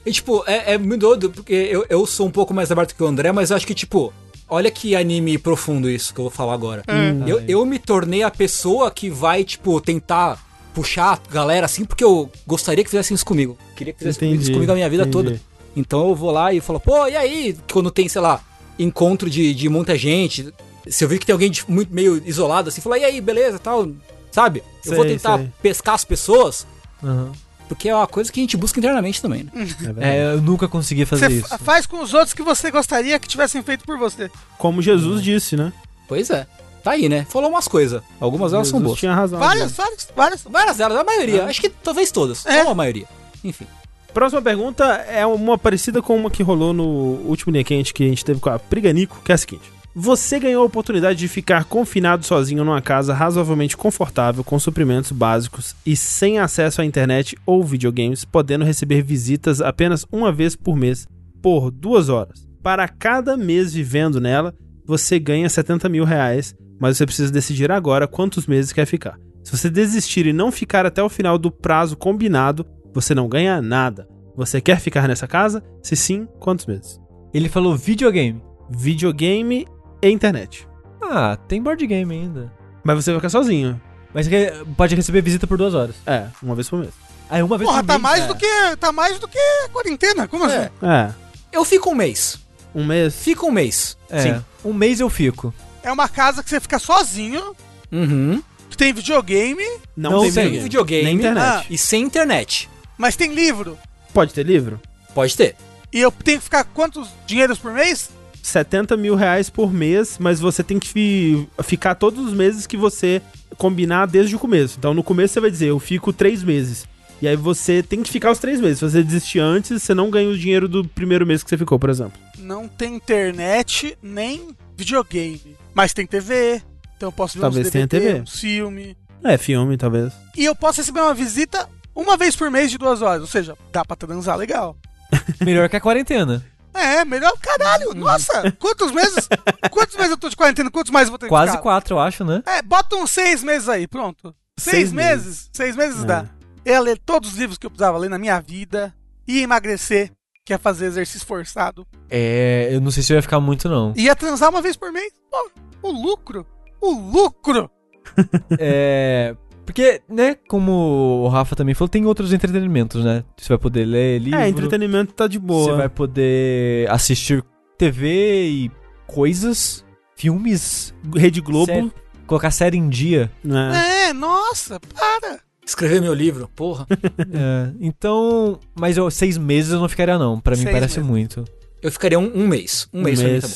E, tipo, é, é muito doido, porque eu, eu sou um pouco mais aberto que o André, mas eu acho que, tipo, olha que anime profundo isso que eu vou falar agora. Hum. Eu, eu me tornei a pessoa que vai, tipo, tentar puxar a galera assim, porque eu gostaria que fizessem isso comigo. Queria que fizessem Entendi, isso comigo a minha vida entendi. toda. Então eu vou lá e falo, pô, e aí? Quando tem, sei lá, encontro de, de muita gente, se eu vir que tem alguém de- muito meio isolado assim, falar, e aí, beleza, tal, sabe? Eu vou Sei, tentar sei. pescar as pessoas, Aham. porque é uma coisa que a gente busca internamente também, né? É. É, eu nunca consegui fazer Você isso. fa- faz com os outros que você gostaria que tivessem feito por você. Como Jesus disse, né? Pois é. Tá aí, né? Falou umas coisas. Algumas delas são boas. tinha razão. Várias, várias, várias. Várias delas, a maioria. Acho que talvez todas. É. Ou a maioria. Enfim. Próxima pergunta é uma parecida com uma que rolou no último linha quente que a gente teve com a Priganico, que é a seguinte. Você ganhou a oportunidade de ficar confinado sozinho numa casa razoavelmente confortável, com suprimentos básicos e sem acesso à internet ou videogames, podendo receber visitas apenas uma vez por mês, por duas horas. Para cada mês vivendo nela, você ganha 70 mil reais, mas você precisa decidir agora quantos meses quer ficar. Se você desistir e não ficar até o final do prazo combinado, você não ganha nada. Você quer ficar nessa casa? Se sim, quantos meses? Ele falou videogame. Videogame e internet. Ah, tem board game ainda. Mas você vai ficar sozinho. Mas que- pode receber visita por duas horas. É, uma vez por mês. Aí uma vez Porra, por tá mês- mais é. do que. Tá mais do que a quarentena. Como assim? É, Eu fico um mês. um mês. Fico um mês. É, Sim. um mês eu fico. É uma casa que você fica sozinho, Uhum. que tem videogame, Não, Não tem videogame. videogame. Nem internet. Ah. E sem internet. Mas tem livro. Pode ter livro? Pode ter. E eu tenho que ficar quantos dinheiros por mês? 70 mil reais por mês, mas você tem que fi- ficar todos os meses que você combinar desde o começo. Então no começo você vai dizer, eu fico três meses. E aí você tem que ficar os três meses. Se você desistir antes, você não ganha o dinheiro do primeiro mês que você ficou, por exemplo. Não tem internet nem videogame. Mas tem TV. Então eu posso ver Talvez uns tenha DVD, TV. uns filme. É, filme, talvez. E eu posso receber uma visita uma vez por mês de duas horas. Ou seja, dá pra transar legal. Melhor que a quarentena. É, melhor caralho. Nossa, quantos meses? Quantos meses eu tô de quarentena? Quantos mais eu vou ter Quase quatro, eu acho, né? É, bota uns seis meses aí, pronto. Seis, Seis meses? meses. Seis meses É. dá. Eu ia ler todos os livros que eu precisava ler na minha vida. Ia emagrecer, que ia fazer exercício forçado. É, eu não sei se eu ia ficar muito, não. Ia transar uma vez por mês. Pô, o lucro. O lucro. É. Porque, né, como o Rafa também falou, tem outros entretenimentos, né? Você vai poder ler livro. É, entretenimento tá de boa. Você vai poder assistir TV e coisas, filmes, Rede Globo, Sério? colocar série em dia. né? É, nossa, para. Escrever meu livro, porra. É, então, mas eu, seis meses eu não ficaria não. Pra mim Seis parece meses. muito. Eu ficaria um, um mês. Um, mês, pra mim tá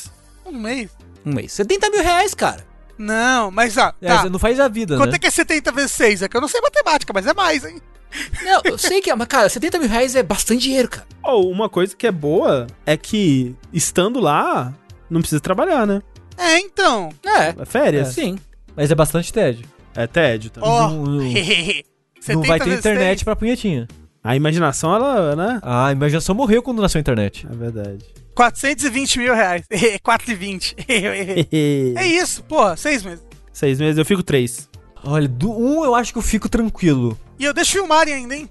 Um mês. Um mês. 70 mil reais, cara. Não, mas ó, É, tá. você não faz a vida, Quanto né? é que é 70 vezes 6? É que eu não sei matemática, mas é mais, hein? Não, eu sei que é, mas, cara, 70 mil reais é bastante dinheiro, cara. Ou uma coisa que é boa é que, estando lá, não precisa trabalhar, né? É, então. É, É férias. sim. Mas é bastante tédio. É tédio também. Ó, Não- não- 70 Não vai ter internet 6. pra punhetinha. A imaginação, ela, né? Ah, a imaginação morreu quando nasceu a internet. É verdade. 420 mil reais. 420. é isso, porra, seis meses. Seis meses, eu fico três. Olha, do um eu acho que eu fico tranquilo. E eu deixo filmarem ainda, hein?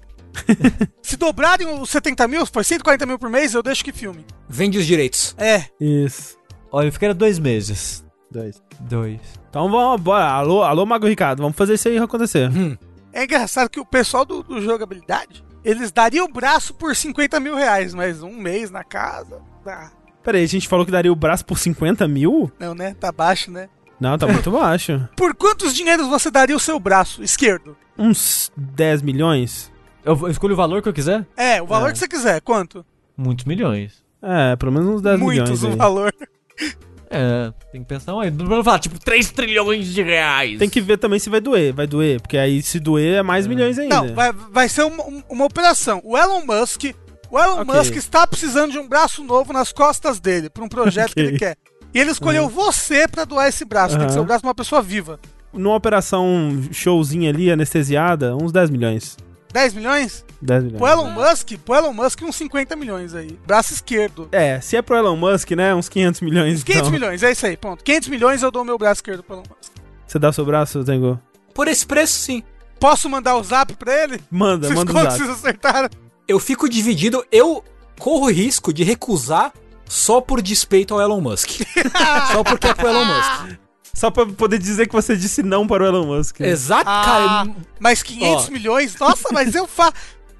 Se dobrarem os 70 mil, for 140 mil por mês, eu deixo que filme. Vende os direitos. É. Isso. Olha, eu ficaria dois meses. Dois. Dois. Então vamos, bora. Alô, alô, Mago Ricardo, vamos fazer isso aí acontecer. Hum. É engraçado que o pessoal do, do jogabilidade, eles dariam o braço por 50 mil reais, mas um mês na casa. Dá. Pera aí, a gente falou que daria o braço por 50 mil? Não, né? Tá baixo, né? Não, tá muito baixo. Por quantos dinheiros você daria o seu braço esquerdo? Uns 10 milhões? Eu, eu escolho o valor que eu quiser? É, o valor É. que você quiser. Quanto? Muitos milhões. É, pelo menos uns 10 Muitos milhões o aí. valor. É, tem que pensar, ué, não falar, tipo, 3 trilhões de reais. Tem que ver também se vai doer. Vai doer, porque aí se doer é mais milhões ainda. Não, vai, vai ser uma, um- uma operação. O Elon Musk. O Elon Ok. Musk está precisando de um braço novo nas costas dele, pra um projeto que Ok. ele quer. E ele escolheu você pra doar esse braço. Tem que ser o Aham. braço de uma pessoa viva. Numa operação showzinha ali, anestesiada, uns 10 milhões. 10 milhões? 10 milhões. Pro Elon Musk, pro Elon Musk, uns 50 milhões aí. Braço esquerdo. É, se é pro Elon Musk, né? Uns 500 milhões. 500 então. milhões, é isso aí, ponto. 500 milhões eu dou o meu braço esquerdo pro Elon Musk. Você dá o seu braço, Tengu? Por esse preço, sim. Posso mandar o zap pra ele? Manda, Vocês manda o zap. vocês acertaram? Eu fico dividido, eu corro risco de recusar só por despeito ao Elon Musk. só porque é pro Elon Musk. Só pra poder dizer que você disse não para o Elon Musk. Exato, Ah, cara. mas 500 Ó. milhões? Nossa, mas eu faço.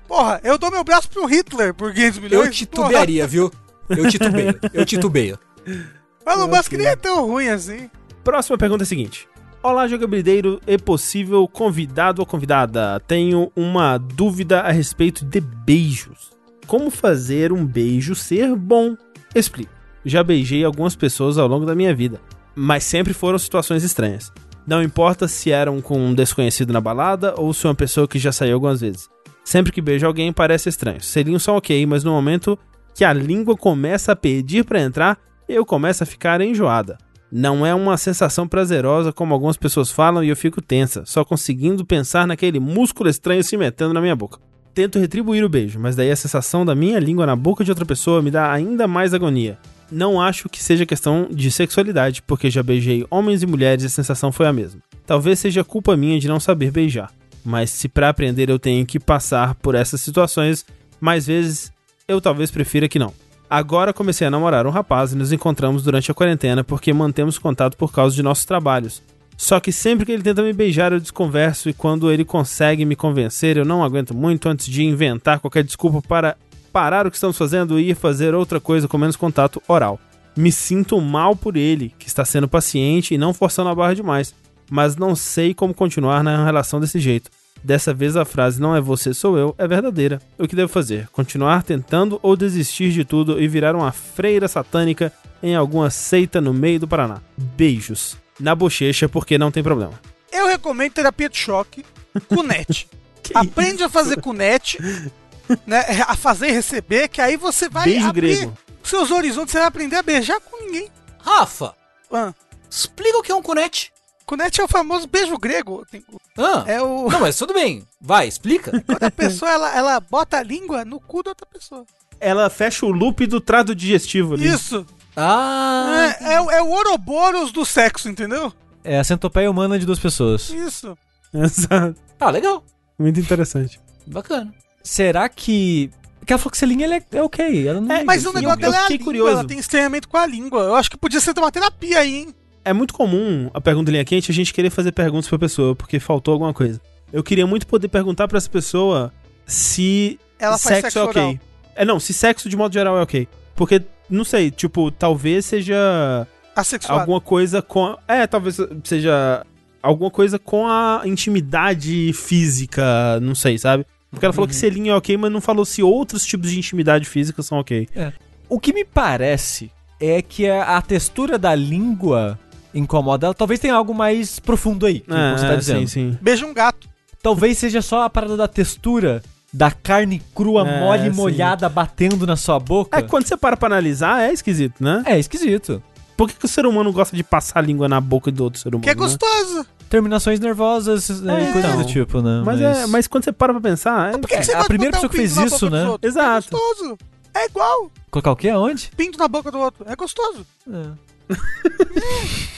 Porra, eu dou meu braço pro Hitler por 500 milhões? Eu titubearia, viu? Eu titubeio, eu titubeio. O Elon Musk nem é tão ruim assim. Próxima pergunta é a seguinte. Olá, jogabilideiro e possível convidado ou convidada. Tenho uma dúvida a respeito de beijos. Como fazer um beijo ser bom? Explico. Já beijei algumas pessoas ao longo da minha vida, mas sempre foram situações estranhas. Não importa se eram com um desconhecido na balada ou se uma pessoa que já saiu algumas vezes. Sempre que beijo alguém parece estranho. Selinhos são ok, mas no momento que a língua começa a pedir pra entrar, eu começo a ficar enjoada. Não é uma sensação prazerosa como algumas pessoas falam e eu fico tensa, só conseguindo pensar naquele músculo estranho se metendo na minha boca. Tento retribuir o beijo, mas daí a sensação da minha língua na boca de outra pessoa me dá ainda mais agonia. Não acho que seja questão de sexualidade, porque já beijei homens e mulheres e a sensação foi a mesma. Talvez seja culpa minha de não saber beijar, mas se pra aprender eu tenho que passar por essas situações, mais vezes eu talvez prefira que não. Agora comecei a namorar um rapaz e nos encontramos durante a quarentena porque mantemos contato por causa de nossos trabalhos. Só que sempre que ele tenta me beijar eu desconverso e quando ele consegue me convencer eu não aguento muito antes de inventar qualquer desculpa para parar o que estamos fazendo e ir fazer outra coisa com menos contato oral. Me sinto mal por ele, que está sendo paciente e não forçando a barra demais, mas não sei como continuar na relação desse jeito. Dessa vez a frase não é você, sou eu é verdadeira. O que devo fazer? Continuar tentando ou desistir de tudo e virar uma freira satânica em alguma seita no meio do Paraná? Beijos. Na bochecha, porque não tem problema. Eu recomendo terapia de choque, cunete. Aprende a fazer cunete, né? A fazer e receber, que aí você vai Beijo abrir grego. seus horizontes, você vai aprender a beijar com ninguém. Rafa, Ah, explica o que é um cunete. Cunete é o famoso beijo grego. Tem- Ah, É o. não, mas tudo bem. Vai, explica. Quando a pessoa ela, ela bota a língua no cu da outra pessoa. Ela fecha o loop do trado digestivo ali. Isso. Ah, É, é, o- é o Ouroboros do sexo, entendeu? É a centopeia humana de duas pessoas. Isso. Exato. ah, legal. Muito interessante. Bacana. Será que. Porque selinha ela é, é ok. Ela não É, Mas o negócio dela é a língua, curioso. ela tem estranhamento com a língua. Eu acho que podia ser uma terapia aí, hein? É muito comum a pergunta linha quente a gente querer fazer perguntas pra pessoa, porque faltou alguma coisa. Eu queria muito poder perguntar pra essa pessoa se Ela faz sexo sexo é ok. oral. É, não, se sexo de modo geral é ok. Porque, não sei, tipo, talvez seja Assexuado. alguma coisa com. É, talvez seja alguma coisa com a intimidade física, não sei, sabe? Porque ela falou que selinho é ok, mas não falou se outros tipos de intimidade física são ok. O que me parece é que a, a textura da língua incomoda ela. Talvez tenha algo mais profundo aí, que É, você tá é, dizendo. sim, sim. Beija um gato. Talvez seja só a parada da textura da carne crua, É, mole, sim. molhada, batendo na sua boca. É, quando você para pra analisar, é esquisito, né? É esquisito. Por que, que o ser humano gosta de passar a língua na boca do outro ser humano? Que é né? gostoso. Terminações nervosas né, É, e coisas então. do tipo, né? Mas, é, mas quando você para pra pensar, é... Por que, que É, você a primeira pessoa que fez isso, né? Exato. É gostoso. É igual. Colocar o quê? Aonde? Pinto na boca do outro. É gostoso. É,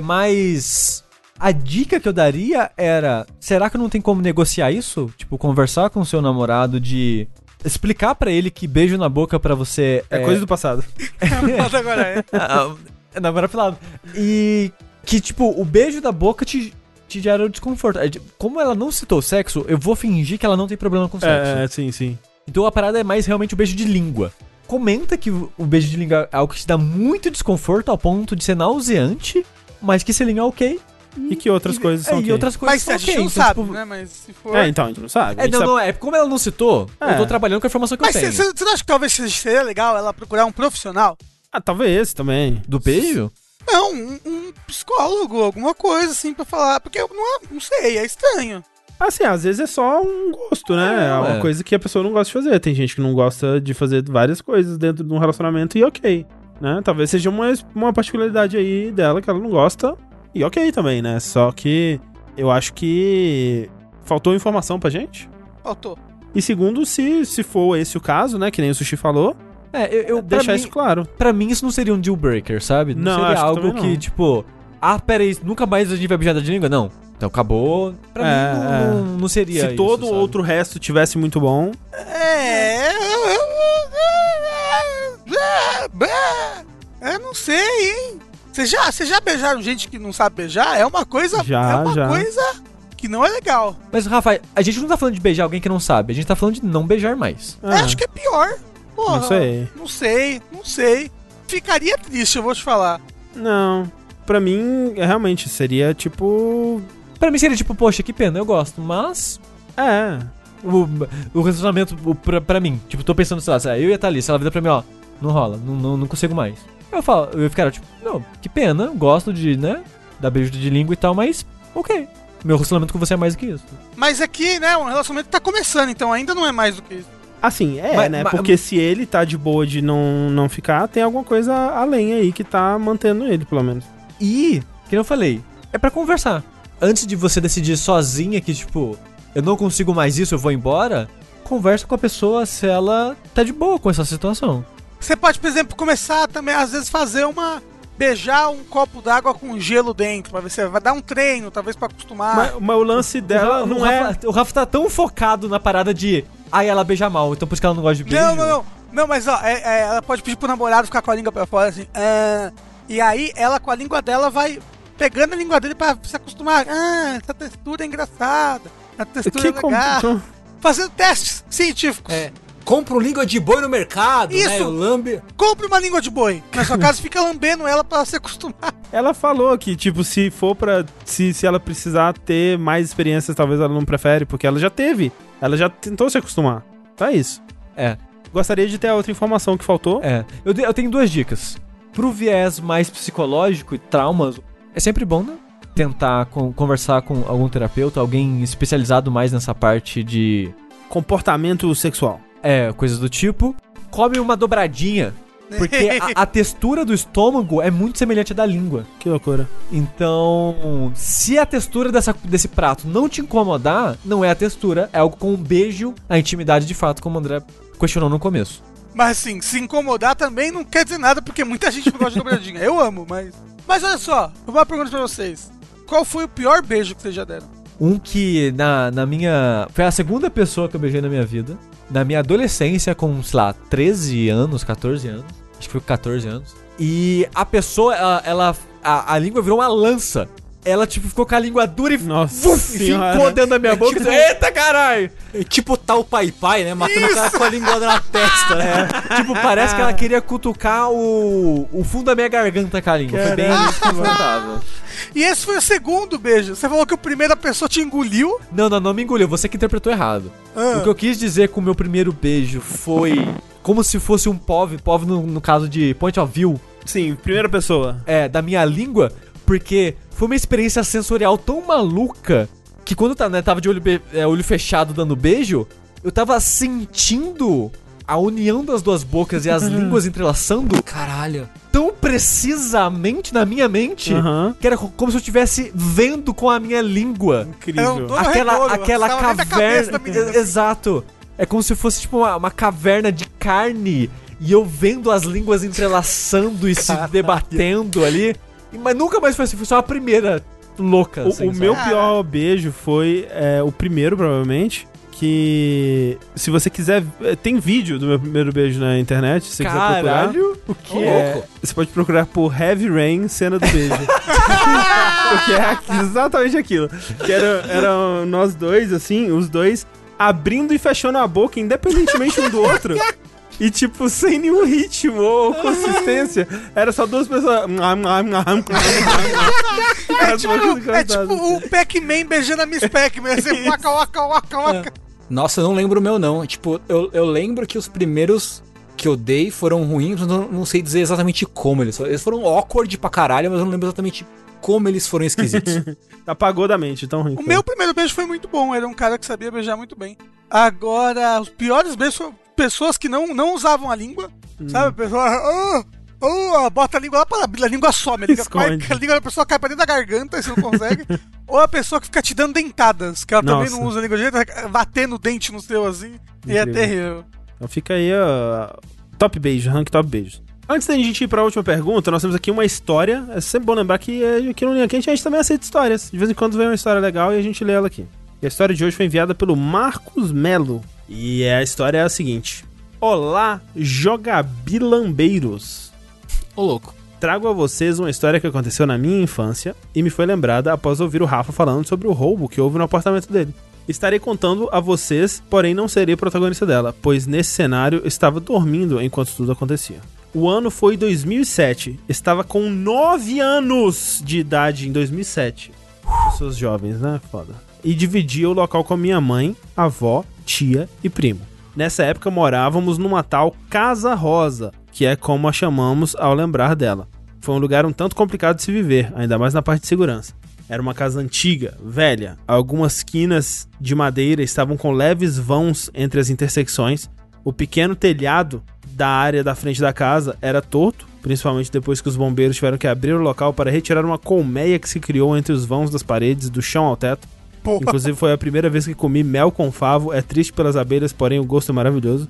mas a dica que eu daria era: será que não tem como negociar isso? Tipo, conversar com o seu namorado de explicar pra ele que beijo na boca pra você é coisa do passado. Mas agora é. Ah, é namorado pelado. E que, tipo, o beijo da boca te, te gera desconforto. É, de- Como ela não citou sexo, eu vou fingir que ela não tem problema com sexo. É, sim, sim. Então a parada é mais realmente o beijo de língua. Comenta que o o beijo de língua é algo que te dá muito desconforto ao ponto de ser nauseante, mas que selinho é ok. e que outras coisas É, são e ok. outras coisas Mas são a gente ok, não então, sabe, tipo, né? Mas se for. É, então, a gente não sabe. É, não, sabe- não, é como ela não citou, É. eu tô trabalhando com a informação que Mas eu tenho. você você não acha que talvez seria legal ela procurar um profissional? Ah, talvez também. Do beijo? Não, um, um psicólogo, alguma coisa assim pra falar. Porque eu não, não sei, é estranho. Assim, às vezes é só um gosto, né? É É, uma ué. coisa que a pessoa não gosta de fazer. Tem gente que não gosta de fazer várias coisas dentro de um relacionamento e ok, né? Talvez seja uma, uma particularidade aí dela que ela não gosta e ok também, né? Só que eu acho que faltou informação pra gente. Faltou. E segundo, se, se for esse o caso, né? Que nem o Sushi falou, É, eu, eu pra deixar mim, isso claro. pra mim isso não seria um deal breaker, sabe? Não, seria acho que algo que, não. tipo, ah, peraí, nunca mais a gente vai beijar de língua? Não. Então acabou. Pra É, mim não, é. não, não seria Se isso, todo o sabe? outro resto tivesse muito bom, É. Eu não sei, hein? Vocês já, já beijaram gente que não sabe beijar? É uma coisa. Já, é uma já. coisa que não é legal. Mas, Rafa, a gente não tá falando de beijar alguém que não sabe, a gente tá falando de não beijar mais. ah, Acho que é pior. Porra, não sei. Não sei, não sei. Ficaria triste, eu vou te falar. Não. Pra mim, é, realmente, seria tipo. Pra mim seria tipo, poxa, que pena, eu gosto, mas É. o, o relacionamento, o, pra, pra mim, tipo, tô pensando, sei lá, sei lá, eu e a Thalissa, ela vira pra mim, ó, não rola, não, não, não consigo mais. Eu falo, eu ficaria tipo, não, que pena, gosto de, né, dar beijo de língua e tal, mas, ok. Meu relacionamento com você é mais do que isso. Mas aqui, né, um relacionamento tá começando, então ainda não é mais do que isso. Assim, é, Mas- né? mas- Porque se ele tá de boa de não, não ficar, tem alguma coisa além aí que tá mantendo ele, pelo menos. E, que eu falei, é pra conversar. Antes de você decidir sozinha que, tipo, eu não consigo mais isso, eu vou embora, conversa com a pessoa se ela tá de boa com essa situação. Você pode, por exemplo, começar também, às vezes, fazer uma. Beijar um copo d'água com gelo dentro, pra ver se vai dar um treino, talvez pra acostumar. Mas, mas o lance dela o, não o é. Rafa, o Rafa tá tão focado na parada de. Ai, ela beija mal, então por isso que ela não gosta de beijo. Não, não, não. Não, mas ó, é- é, ela pode pedir pro namorado ficar com a língua pra fora, assim. ah, e aí ela com a língua dela vai pegando a língua dele pra se acostumar. Ah, essa textura é engraçada. A textura Que é legal. com- Fazendo testes científicos. É. Compra um língua de boi no mercado, né? Isso. O lambe. Compre uma língua de boi. Na sua casa fica lambendo ela pra se acostumar. Ela falou que, tipo, se for pra. Se, se ela precisar ter mais experiências, talvez ela não prefere, porque ela já teve. Ela já tentou se acostumar. Tá isso. É, Gostaria de ter a outra informação que faltou. é. Eu, eu tenho duas dicas. Pro viés mais psicológico e traumas, é sempre bom, né? Tentar con- conversar com algum terapeuta, alguém especializado mais nessa parte de. Comportamento sexual. É, coisas do tipo. Come uma dobradinha. Porque a, a textura do estômago é muito semelhante à da língua. Que loucura. Então, se a textura dessa, desse prato não te incomodar, não é a textura, é algo com um beijo, a intimidade de fato, como o André questionou no começo. Mas assim, se incomodar também não quer dizer nada, porque muita gente não gosta de dobradinha. Eu amo, mas. Mas olha só, eu vou uma pergunta pra vocês. Qual foi o pior beijo que vocês já deram? Um que na, na minha. Foi a segunda pessoa que eu beijei na minha vida. Na minha adolescência, com, sei lá, 13 anos, 14 anos. Acho que foi com 14 anos. E a pessoa, ela. ela- a, a língua virou uma lança. Ela, tipo, ficou com a língua dura e. Nossa vuf, ficou dentro da minha É boca. tipo- e Eita caralho! É tipo tal pai pai, né? Matando o cara com a língua na testa, né? tipo, parece que ela queria cutucar o, o fundo da minha garganta com a língua. Foi bem Caralho. desconfortável. E esse foi o segundo beijo. Você falou que o primeiro a pessoa te engoliu. Não, não, não me engoliu. Você que interpretou errado. Ah. O que eu quis dizer com o meu primeiro beijo foi como se fosse um POV, POV no, no caso de Point of View, Sim, primeira pessoa. é, da minha língua, porque foi uma experiência sensorial tão maluca que quando eu tava, né, tava de olho, é, olho fechado dando beijo, eu tava sentindo a união das duas bocas e as línguas entrelaçando Caralho. tão precisamente na minha mente Aham. que era co- como se eu estivesse vendo com a minha língua um Incrível. dono aquela, aquela caverna. menina. Exato. É como se fosse tipo uma, uma caverna de carne e eu vendo as línguas entrelaçando e se debatendo ali. E- Mas nunca mais foi assim, foi só a primeira louca. O, assim, o meu pior beijo foi é, o primeiro, provavelmente. Que se você quiser. é, Tem vídeo do meu primeiro beijo na internet, se você quiser procurar. Caralho. O que é, louco. Você pode procurar por Heavy Rain, cena do beijo. Porque é exatamente aquilo. Que era, eram nós dois, assim, os dois abrindo e fechando a boca, independentemente um do outro. E, tipo, sem nenhum ritmo ou consistência. Era só duas pessoas. É tipo, é tipo o Pac-Man beijando a Miss Pac-Man. Assim, waka, waka, waka, waka. Nossa, eu não lembro o meu, não. Tipo, eu, eu lembro que os primeiros que eu dei foram ruins, mas eu não, não sei dizer exatamente como eles foram. Eles foram awkward pra caralho, mas eu não lembro exatamente como eles foram esquisitos. Apagou da mente, tão ruim. O foi. meu primeiro beijo foi muito bom. Era um cara que sabia beijar muito bem. Agora, os piores beijos foram pessoas que não, não usavam a língua. Sabe? A pessoa. "Ah, ah", bota a língua lá para a língua some. A língua, cai- a língua da pessoa cai pra dentro da garganta e você não consegue. Ou a pessoa que fica te dando dentadas, que ela também Nossa. não usa a língua direito, vai batendo o dente no seu assim. E é Incrível. terrível. Então fica aí, ó. Top beijo, rank top beijos. Antes da gente ir pra última pergunta, nós temos aqui uma história. É sempre bom lembrar que é, aqui no Linha Quente a gente também aceita histórias. De vez em quando vem uma história legal e a gente lê ela aqui. E a história de hoje foi enviada pelo Marcos Melo. E a história é a seguinte: Olá, jogabilambeiros. Ô, louco. Trago a vocês uma história que aconteceu na minha infância e me foi lembrada após ouvir o Rafa falando sobre o roubo que houve no apartamento dele. Estarei contando a vocês, porém não serei protagonista dela, pois nesse cenário estava dormindo enquanto tudo acontecia. O ano foi 2007. Estava com 9 anos de idade em 2007. Pessoas jovens, né? Foda. E dividia o local com a minha mãe, avó, tia e primo. Nessa época morávamos numa tal Casa Rosa, que é como a chamamos ao lembrar dela. Foi um lugar um tanto complicado de se viver, ainda mais na parte de segurança. Era uma casa antiga, velha. Algumas quinas de madeira estavam com leves vãos entre as intersecções. O pequeno telhado da área da frente da casa era torto, principalmente depois que os bombeiros tiveram que abrir o local para retirar uma colmeia que se criou entre os vãos das paredes, do chão ao teto. Inclusive foi a primeira vez que comi mel com favo. É triste pelas abelhas, porém o gosto é maravilhoso.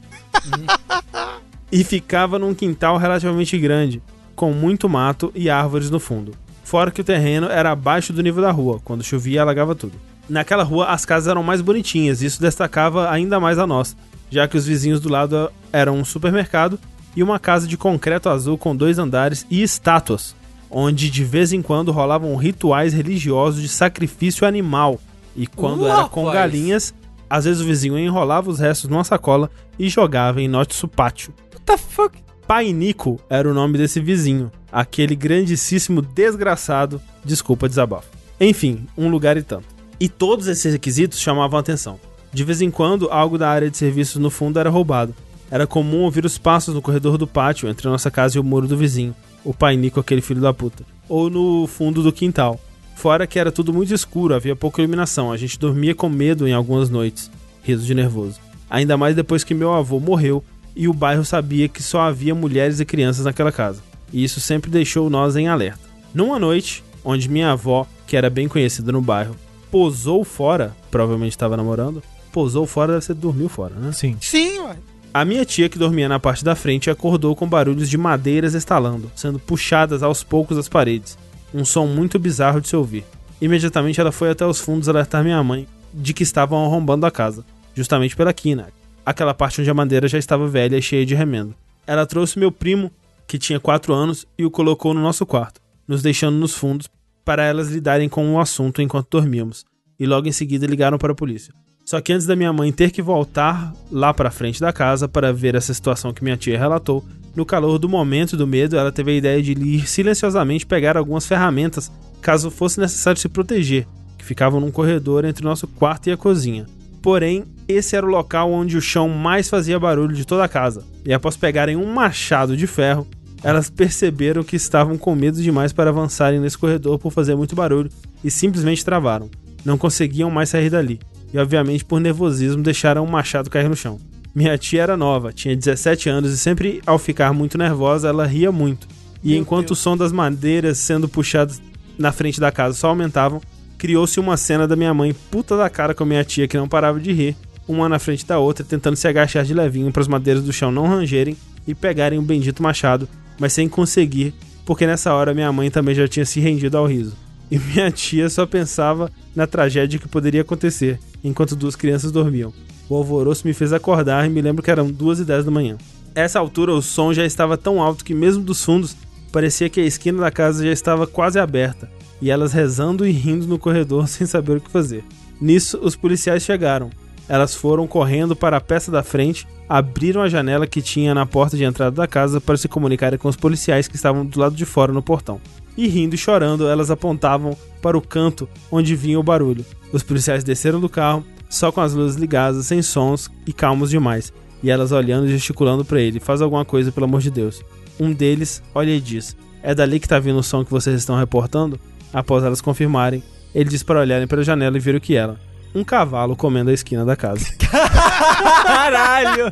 e ficava num quintal relativamente grande, com muito mato e árvores no fundo. Fora que o terreno era abaixo do nível da rua, quando chovia alagava tudo. Naquela rua as casas eram mais bonitinhas, e isso destacava ainda mais a nossa, já que os vizinhos do lado eram um supermercado e uma casa de concreto azul com dois andares e estátuas, onde de vez em quando rolavam rituais religiosos de sacrifício animal. E quando era com galinhas, às vezes o vizinho enrolava os restos numa sacola e jogava em nosso pátio. What the fuck? Pai Nico era o nome desse vizinho, aquele grandíssimo desgraçado, desculpa desabafo. Enfim, um lugar e tanto. E todos esses requisitos chamavam a atenção. De vez em quando, algo da área de serviços no fundo era roubado. Era comum ouvir os passos no corredor do pátio entre a nossa casa e o muro do vizinho, o pai Nico, aquele filho da puta, ou no fundo do quintal. Fora que era tudo muito escuro, havia pouca iluminação, a gente dormia com medo em algumas noites. Riso de nervoso. Ainda mais depois que meu avô morreu e o bairro sabia que só havia mulheres e crianças naquela casa. E isso sempre deixou nós em alerta. Numa noite, onde minha avó, que era bem conhecida no bairro, posou fora, provavelmente estava namorando, posou fora deve ser dormiu fora, né? Sim. Sim, ué. A minha tia, que dormia na parte da frente, acordou com barulhos de madeiras estalando, sendo puxadas aos poucos das paredes. Um som muito bizarro de se ouvir. Imediatamente ela foi até os fundos alertar minha mãe de que estavam arrombando a casa, justamente pela quina, aquela parte onde a madeira já estava velha e cheia de remendo. Ela trouxe meu primo, que tinha 4 anos, e o colocou no nosso quarto, nos deixando nos fundos para elas lidarem com o assunto enquanto dormíamos, e logo em seguida ligaram para a polícia. Só que antes da minha mãe ter que voltar lá para frente da casa para ver essa situação que minha tia relatou, no calor do momento do medo, ela teve a ideia de ir silenciosamente pegar algumas ferramentas caso fosse necessário se proteger, que ficavam num corredor entre o nosso quarto e a cozinha. Porém, esse era o local onde o chão mais fazia barulho de toda a casa, e após pegarem um machado de ferro, elas perceberam que estavam com medo demais para avançarem nesse corredor por fazer muito barulho e simplesmente travaram. Não conseguiam mais sair dali e, obviamente, por nervosismo, deixaram o machado cair no chão. Minha tia era nova, tinha 17 anos e sempre, ao ficar muito nervosa, ela ria muito. E Meu enquanto Deus. o som das madeiras sendo puxadas na frente da casa só aumentavam, criou-se uma cena da minha mãe puta da cara com a minha tia que não parava de rir, uma na frente da outra, tentando se agachar de levinho para as madeiras do chão não rangerem e pegarem o bendito machado, mas sem conseguir, porque nessa hora minha mãe também já tinha se rendido ao riso. E minha tia só pensava na tragédia que poderia acontecer, enquanto duas crianças dormiam. O alvoroço me fez acordar e me lembro que eram duas e dez da manhã. Essa altura o som já estava tão alto que mesmo dos fundos parecia que a esquina da casa já estava quase aberta, e elas rezando e rindo no corredor sem saber o que fazer. Nisso, os policiais chegaram. Elas foram correndo para a peça da frente, abriram a janela que tinha na porta de entrada da casa para se comunicarem com os policiais que estavam do lado de fora no portão. E rindo e chorando, elas apontavam para o canto onde vinha o barulho. Os policiais desceram do carro, só com as luzes ligadas, sem sons e calmos demais. E elas olhando e gesticulando para ele: Faz alguma coisa, pelo amor de Deus. Um deles olha e diz: É dali que tá vindo o som que vocês estão reportando? Após elas confirmarem, ele diz para olharem pela janela e ver o que era. Um cavalo comendo a esquina da casa. Caralho!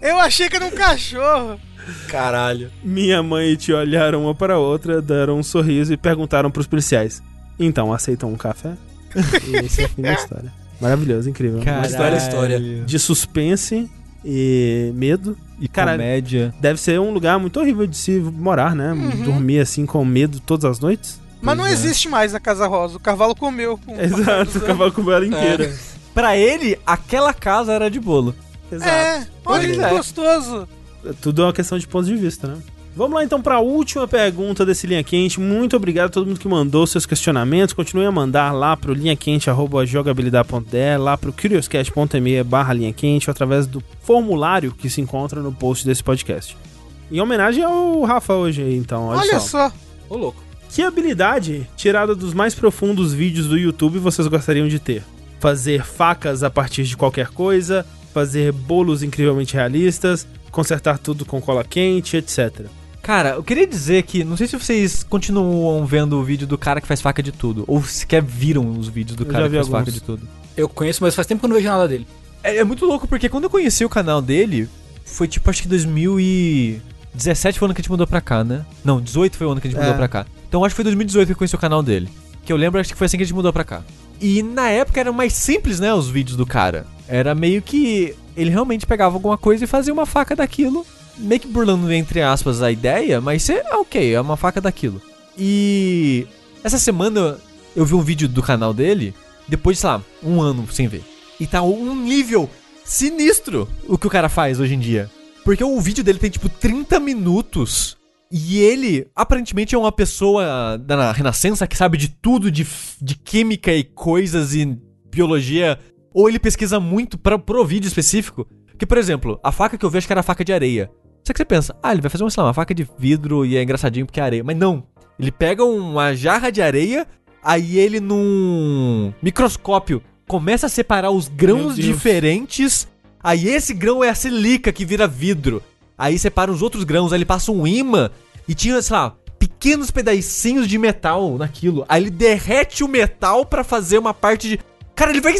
Eu achei que era um cachorro. Caralho. Minha mãe e tia olharam uma para a outra, deram um sorriso e perguntaram pros policiais: Então, aceitam um café? e esse é o fim da história. Maravilhoso, incrível. Uma história história. de suspense e medo. E Cara, comédia. Deve ser um lugar muito horrível de se morar, né? Dormir assim com medo todas as noites. Mas não é. existe mais a Casa Rosa. O cavalo comeu. com Exato, o cavalo comeu ela inteira. É. Pra ele, aquela casa era de bolo. anos. É, olha que é. gostoso. Tudo é uma questão de ponto de vista, né? Vamos lá então para a última pergunta desse Linha Quente. Muito obrigado a todo mundo que mandou seus questionamentos. Continue a mandar lá pro linhaquente.jogabilidade.de, lá pro curioscat.me barra linha quente, através do formulário que se encontra no post desse podcast. Em homenagem ao Rafa hoje aí, então. Olha, Olha só. só. Ô, louco. Que habilidade, tirada dos mais profundos vídeos do YouTube, vocês gostariam de ter? Fazer facas a partir de qualquer coisa, fazer bolos incrivelmente realistas, consertar tudo com cola quente, etc. Cara, eu queria dizer que, não sei se vocês continuam vendo o vídeo do cara que faz faca de tudo, ou sequer viram os vídeos do Eu cara que faz alguns. faca de tudo. Eu conheço, mas faz tempo que eu não vejo nada dele. É, é muito louco, porque quando eu conheci o canal dele, foi tipo, acho que 2017 foi o ano que a gente mudou pra cá, né? Não, 18 foi o ano que a gente É. mudou pra cá. Então acho que foi 2018 que eu conheci o canal dele. Que eu lembro, acho que foi assim que a gente mudou pra cá. E na época era mais simples, né, os vídeos do cara. Era meio que ele realmente pegava alguma coisa e fazia uma faca daquilo, meio que burlando entre aspas a ideia, mas é ok, é uma faca daquilo. E essa semana eu vi um vídeo do canal dele, depois de, sei lá, um ano sem ver. E tá um nível sinistro o que o cara faz hoje em dia. Porque o vídeo dele tem tipo 30 minutos. E ele, aparentemente, é uma pessoa da Renascença que sabe de tudo de, de química e coisas e biologia. Ou ele pesquisa muito pra, pro vídeo específico. Que, por exemplo, a faca que eu vi acho que era a faca de areia. Só que você pensa, ah, ele vai fazer uma, lá, uma faca de vidro e é engraçadinho porque é areia. Mas não. Ele pega uma jarra de areia, aí ele num microscópio começa a separar os grãos diferentes. Aí esse grão é a silica que vira vidro. Aí separa os outros grãos, aí ele passa um imã e tinha, sei lá, pequenos pedacinhos de metal naquilo. Aí ele derrete o metal pra fazer uma parte de. Cara, ele vai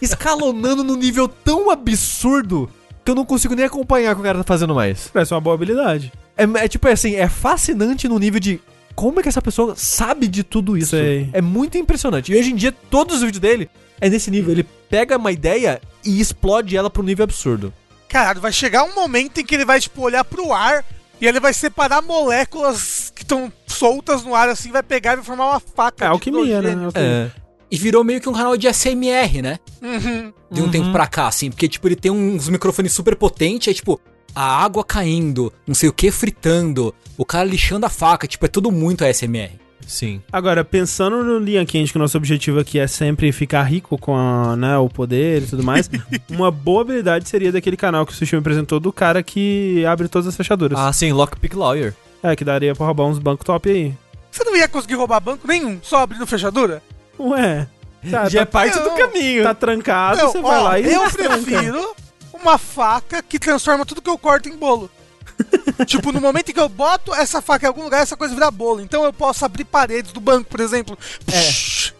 escalonando num nível tão absurdo que eu não consigo nem acompanhar o que o cara tá fazendo mais. Parece uma boa habilidade. É, é tipo assim, é fascinante no nível de como é que essa pessoa sabe de tudo isso. Sei. É muito impressionante. E hoje em dia, todos os vídeos dele é nesse nível. Ele pega uma ideia e explode ela pra um nível absurdo. Caralho, vai chegar um momento em que ele vai, tipo, olhar pro ar e ele vai separar moléculas que estão soltas no ar, assim, vai pegar e vai formar uma faca. É alquimia, né? É. E virou meio que um canal de SMR, né? Uhum. De um Uhum. tempo pra cá, assim. Porque, tipo, ele tem uns microfones super potentes, aí, tipo, a água caindo, não sei o que fritando, o cara lixando a faca, tipo, é tudo muito ASMR. Sim. Agora, pensando no Linha Quente, que o nosso objetivo aqui é sempre ficar rico com a, né, o poder e tudo mais, uma boa habilidade seria daquele canal que o Sushi me apresentou do cara que abre todas as fechaduras. Ah, sim, Lockpick Lawyer. É, que daria pra roubar uns bancos top aí. Você não ia conseguir roubar banco nenhum, só abrindo fechadura? Ué, tá, Já é tá, parte não. do caminho. tá trancado, Não, você vai ó, lá e eu prefiro uma faca que transforma tudo que eu corto em bolo. tipo, no momento em que eu boto essa faca em algum lugar, essa coisa vira bolo. Então eu posso abrir paredes do banco, por exemplo.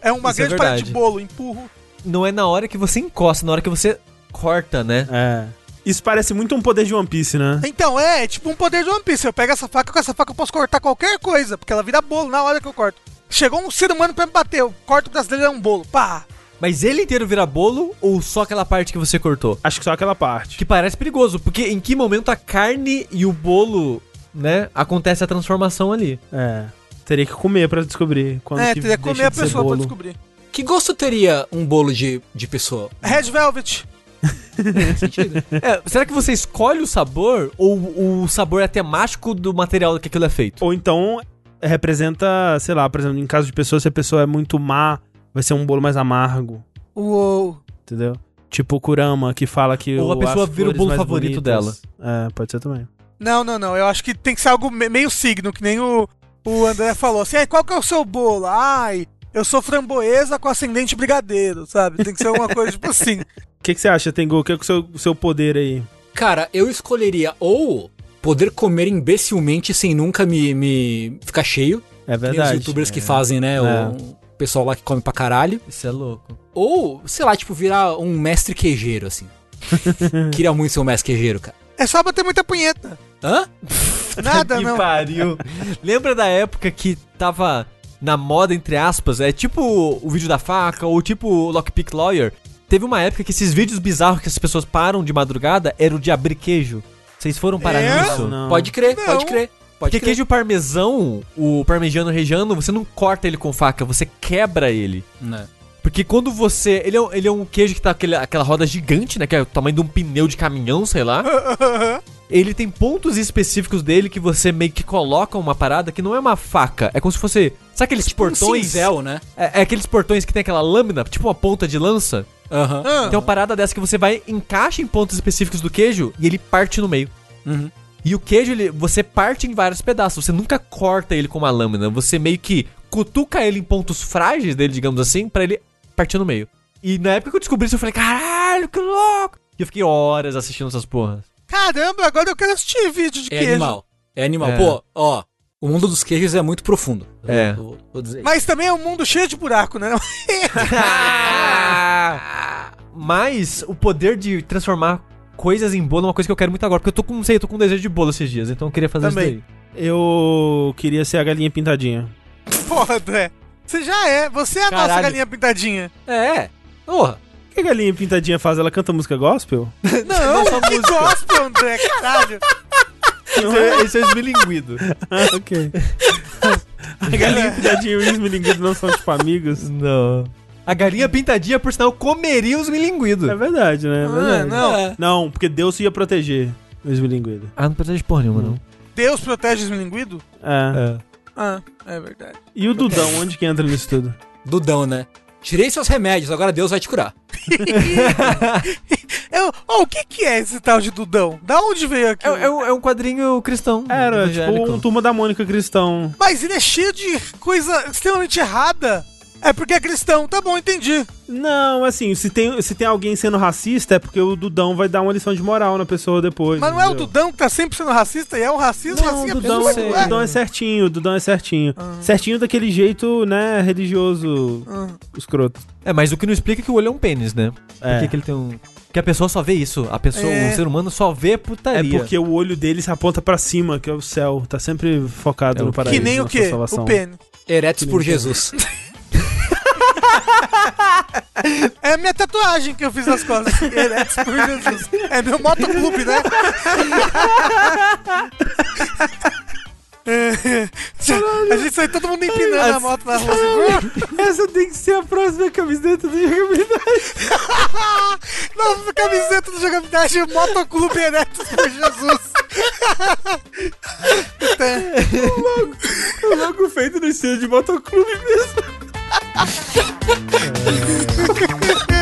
É, uma isso é grande parede de bolo, empurro. Não é na hora que você encosta, na hora que você corta, né? É. Isso parece muito um poder de One Piece, né? Então, é, é tipo um poder de One Piece. Eu pego essa faca, com essa faca eu posso cortar qualquer coisa, porque ela vira bolo na hora que eu corto. Chegou um ser humano pra me bater, eu corto o dele é um bolo. Pá! Mas ele inteiro vira bolo ou só aquela parte que você cortou? Acho que só aquela parte. Que parece perigoso, porque em que momento a carne e o bolo, né, acontece a transformação ali? É. Teria que comer pra descobrir quando é, que teria que comer a pessoa pra descobrir. Que gosto teria um bolo de, de pessoa? Red Velvet. É, será que você escolhe o sabor ou o sabor é temático do material que aquilo é feito? Ou então representa, sei lá, por exemplo, em caso de pessoa, se a pessoa é muito má, vai ser um bolo mais amargo. Uou. Entendeu? Tipo o Kurama, que fala que Ou a pessoa vira o bolo favorito bonitas- É, pode ser também. Não, não, não. Eu acho que tem que ser algo me- meio signo, que nem o, o André falou. Assim, "Ai, qual que é o seu bolo? Ai, eu sou framboesa com ascendente brigadeiro, sabe? Tem que ser alguma coisa tipo assim. O que, que você acha, Tengu? O que é o seu, o seu poder aí? Cara, eu escolheria ou poder comer imbecilmente sem nunca me, me ficar cheio. É Que nem os verdade. youtubers que fazem, né? É. O pessoal lá que come pra caralho. Isso é louco. Ou, sei lá, tipo, virar um mestre queijeiro, assim. Queria muito ser um mestre queijeiro, cara. É só bater muita punheta. Hã? Nada, que não. pariu. Lembra da época que tava na moda, entre aspas, é tipo o vídeo da faca ou tipo o Lockpick Lawyer? Teve uma época que esses vídeos bizarros que as pessoas param de madrugada era o de abrir queijo. Vocês foram parar É? nisso? Não. Pode crer, Não. pode crer. Pode Porque crer. queijo parmesão, o parmegiano regiano, você não corta ele com faca, você quebra ele. Né. Porque quando você. Ele é, um- ele é um queijo que tá aquele, aquela roda gigante, né? Que é o tamanho de um pneu de caminhão, sei lá. Ele tem pontos específicos dele que você meio que coloca uma parada que não é uma faca. É como se fosse. Sabe aqueles Tipo um portões? cinzel, né? é, é aqueles portões que tem aquela lâmina, tipo uma ponta de lança. Aham. Ah, Tem uma parada dessa que você vai, encaixa em pontos específicos do queijo e ele parte no meio. Uhum. E o queijo, ele, você parte em vários pedaços. Você nunca corta ele com uma lâmina. Você meio que cutuca ele em pontos frágeis dele, digamos assim, pra ele partir no meio. E na época que eu descobri isso, eu falei, caralho, que louco! E eu fiquei horas assistindo essas porras. Caramba, agora eu quero assistir vídeo de É queijo. animal. É animal. É. Pô, ó. O mundo dos queijos é muito profundo. É. Vou, vou dizer. Mas também é um mundo cheio de buraco, né? Mas o poder de transformar coisas em bolo é uma coisa que eu quero muito agora. Porque eu tô com, não sei, eu tô com um desejo de bolo esses dias. Então eu queria fazer Também. isso Eu queria ser a galinha pintadinha. Porra, André. Você já é. Você é a nossa Caralho. galinha pintadinha. É. Porra. O que a galinha pintadinha faz? Ela canta música gospel? Não, Nossa que música. gospel, André. Caralho. Esse é, esse é esmilinguido. Ah, ok. a galinha pintadinha e o esmilinguido não são tipo amigos? Não. A galinha pintadinha, por sinal, comeria os milinguidos. É verdade, né? É Ah, verdade. não. É. Não, porque Deus ia proteger o esmilinguido. Ah, não protege porra nenhuma, não. Deus protege os milinguidos? É. É. Ah, é verdade. E o Dudão, onde que entra nisso tudo? Dudão, né? Tirei seus remédios, agora Deus vai te curar. Eu, oh, o que que é esse tal de Dudão? Da onde veio É, aquilo? é um, é um quadrinho cristão. Era, evangélico. tipo, um Turma da Mônica cristão. Mas ele é cheio de coisa extremamente errada. É porque é cristão. Tá bom, entendi. Não, assim, se tem, se tem alguém sendo racista, é porque o Dudão vai dar uma lição de moral na pessoa depois. Mas não é o entendeu? Dudão que tá sempre sendo racista e é um racismo Não, assim, o Dudão, sei. o é? Dudão é certinho, o Dudão é certinho. Ah. Certinho daquele jeito, né, religioso, Ah. escroto. É, mas o que não explica é que o olho é um pênis, né? Por É. que, que ele tem um. Que a pessoa só vê isso. A pessoa, É. o ser humano só vê É putaria. porque o olho dele se aponta pra cima, que é o céu. Tá sempre focado É no paraíso. Que nem o quê? O pene. Eretos por Jesus. É a minha tatuagem que eu fiz nas costas. Eretos por Jesus. É meu motoclube, né? É. A gente sai todo mundo empinando a moto na rua. Assim. Essa tem que ser a próxima camiseta do jogabilidade. Nossa camiseta do jogabilidade Motoclube Eretos por Jesus. Logo feito no estilo de motoclube mesmo. é...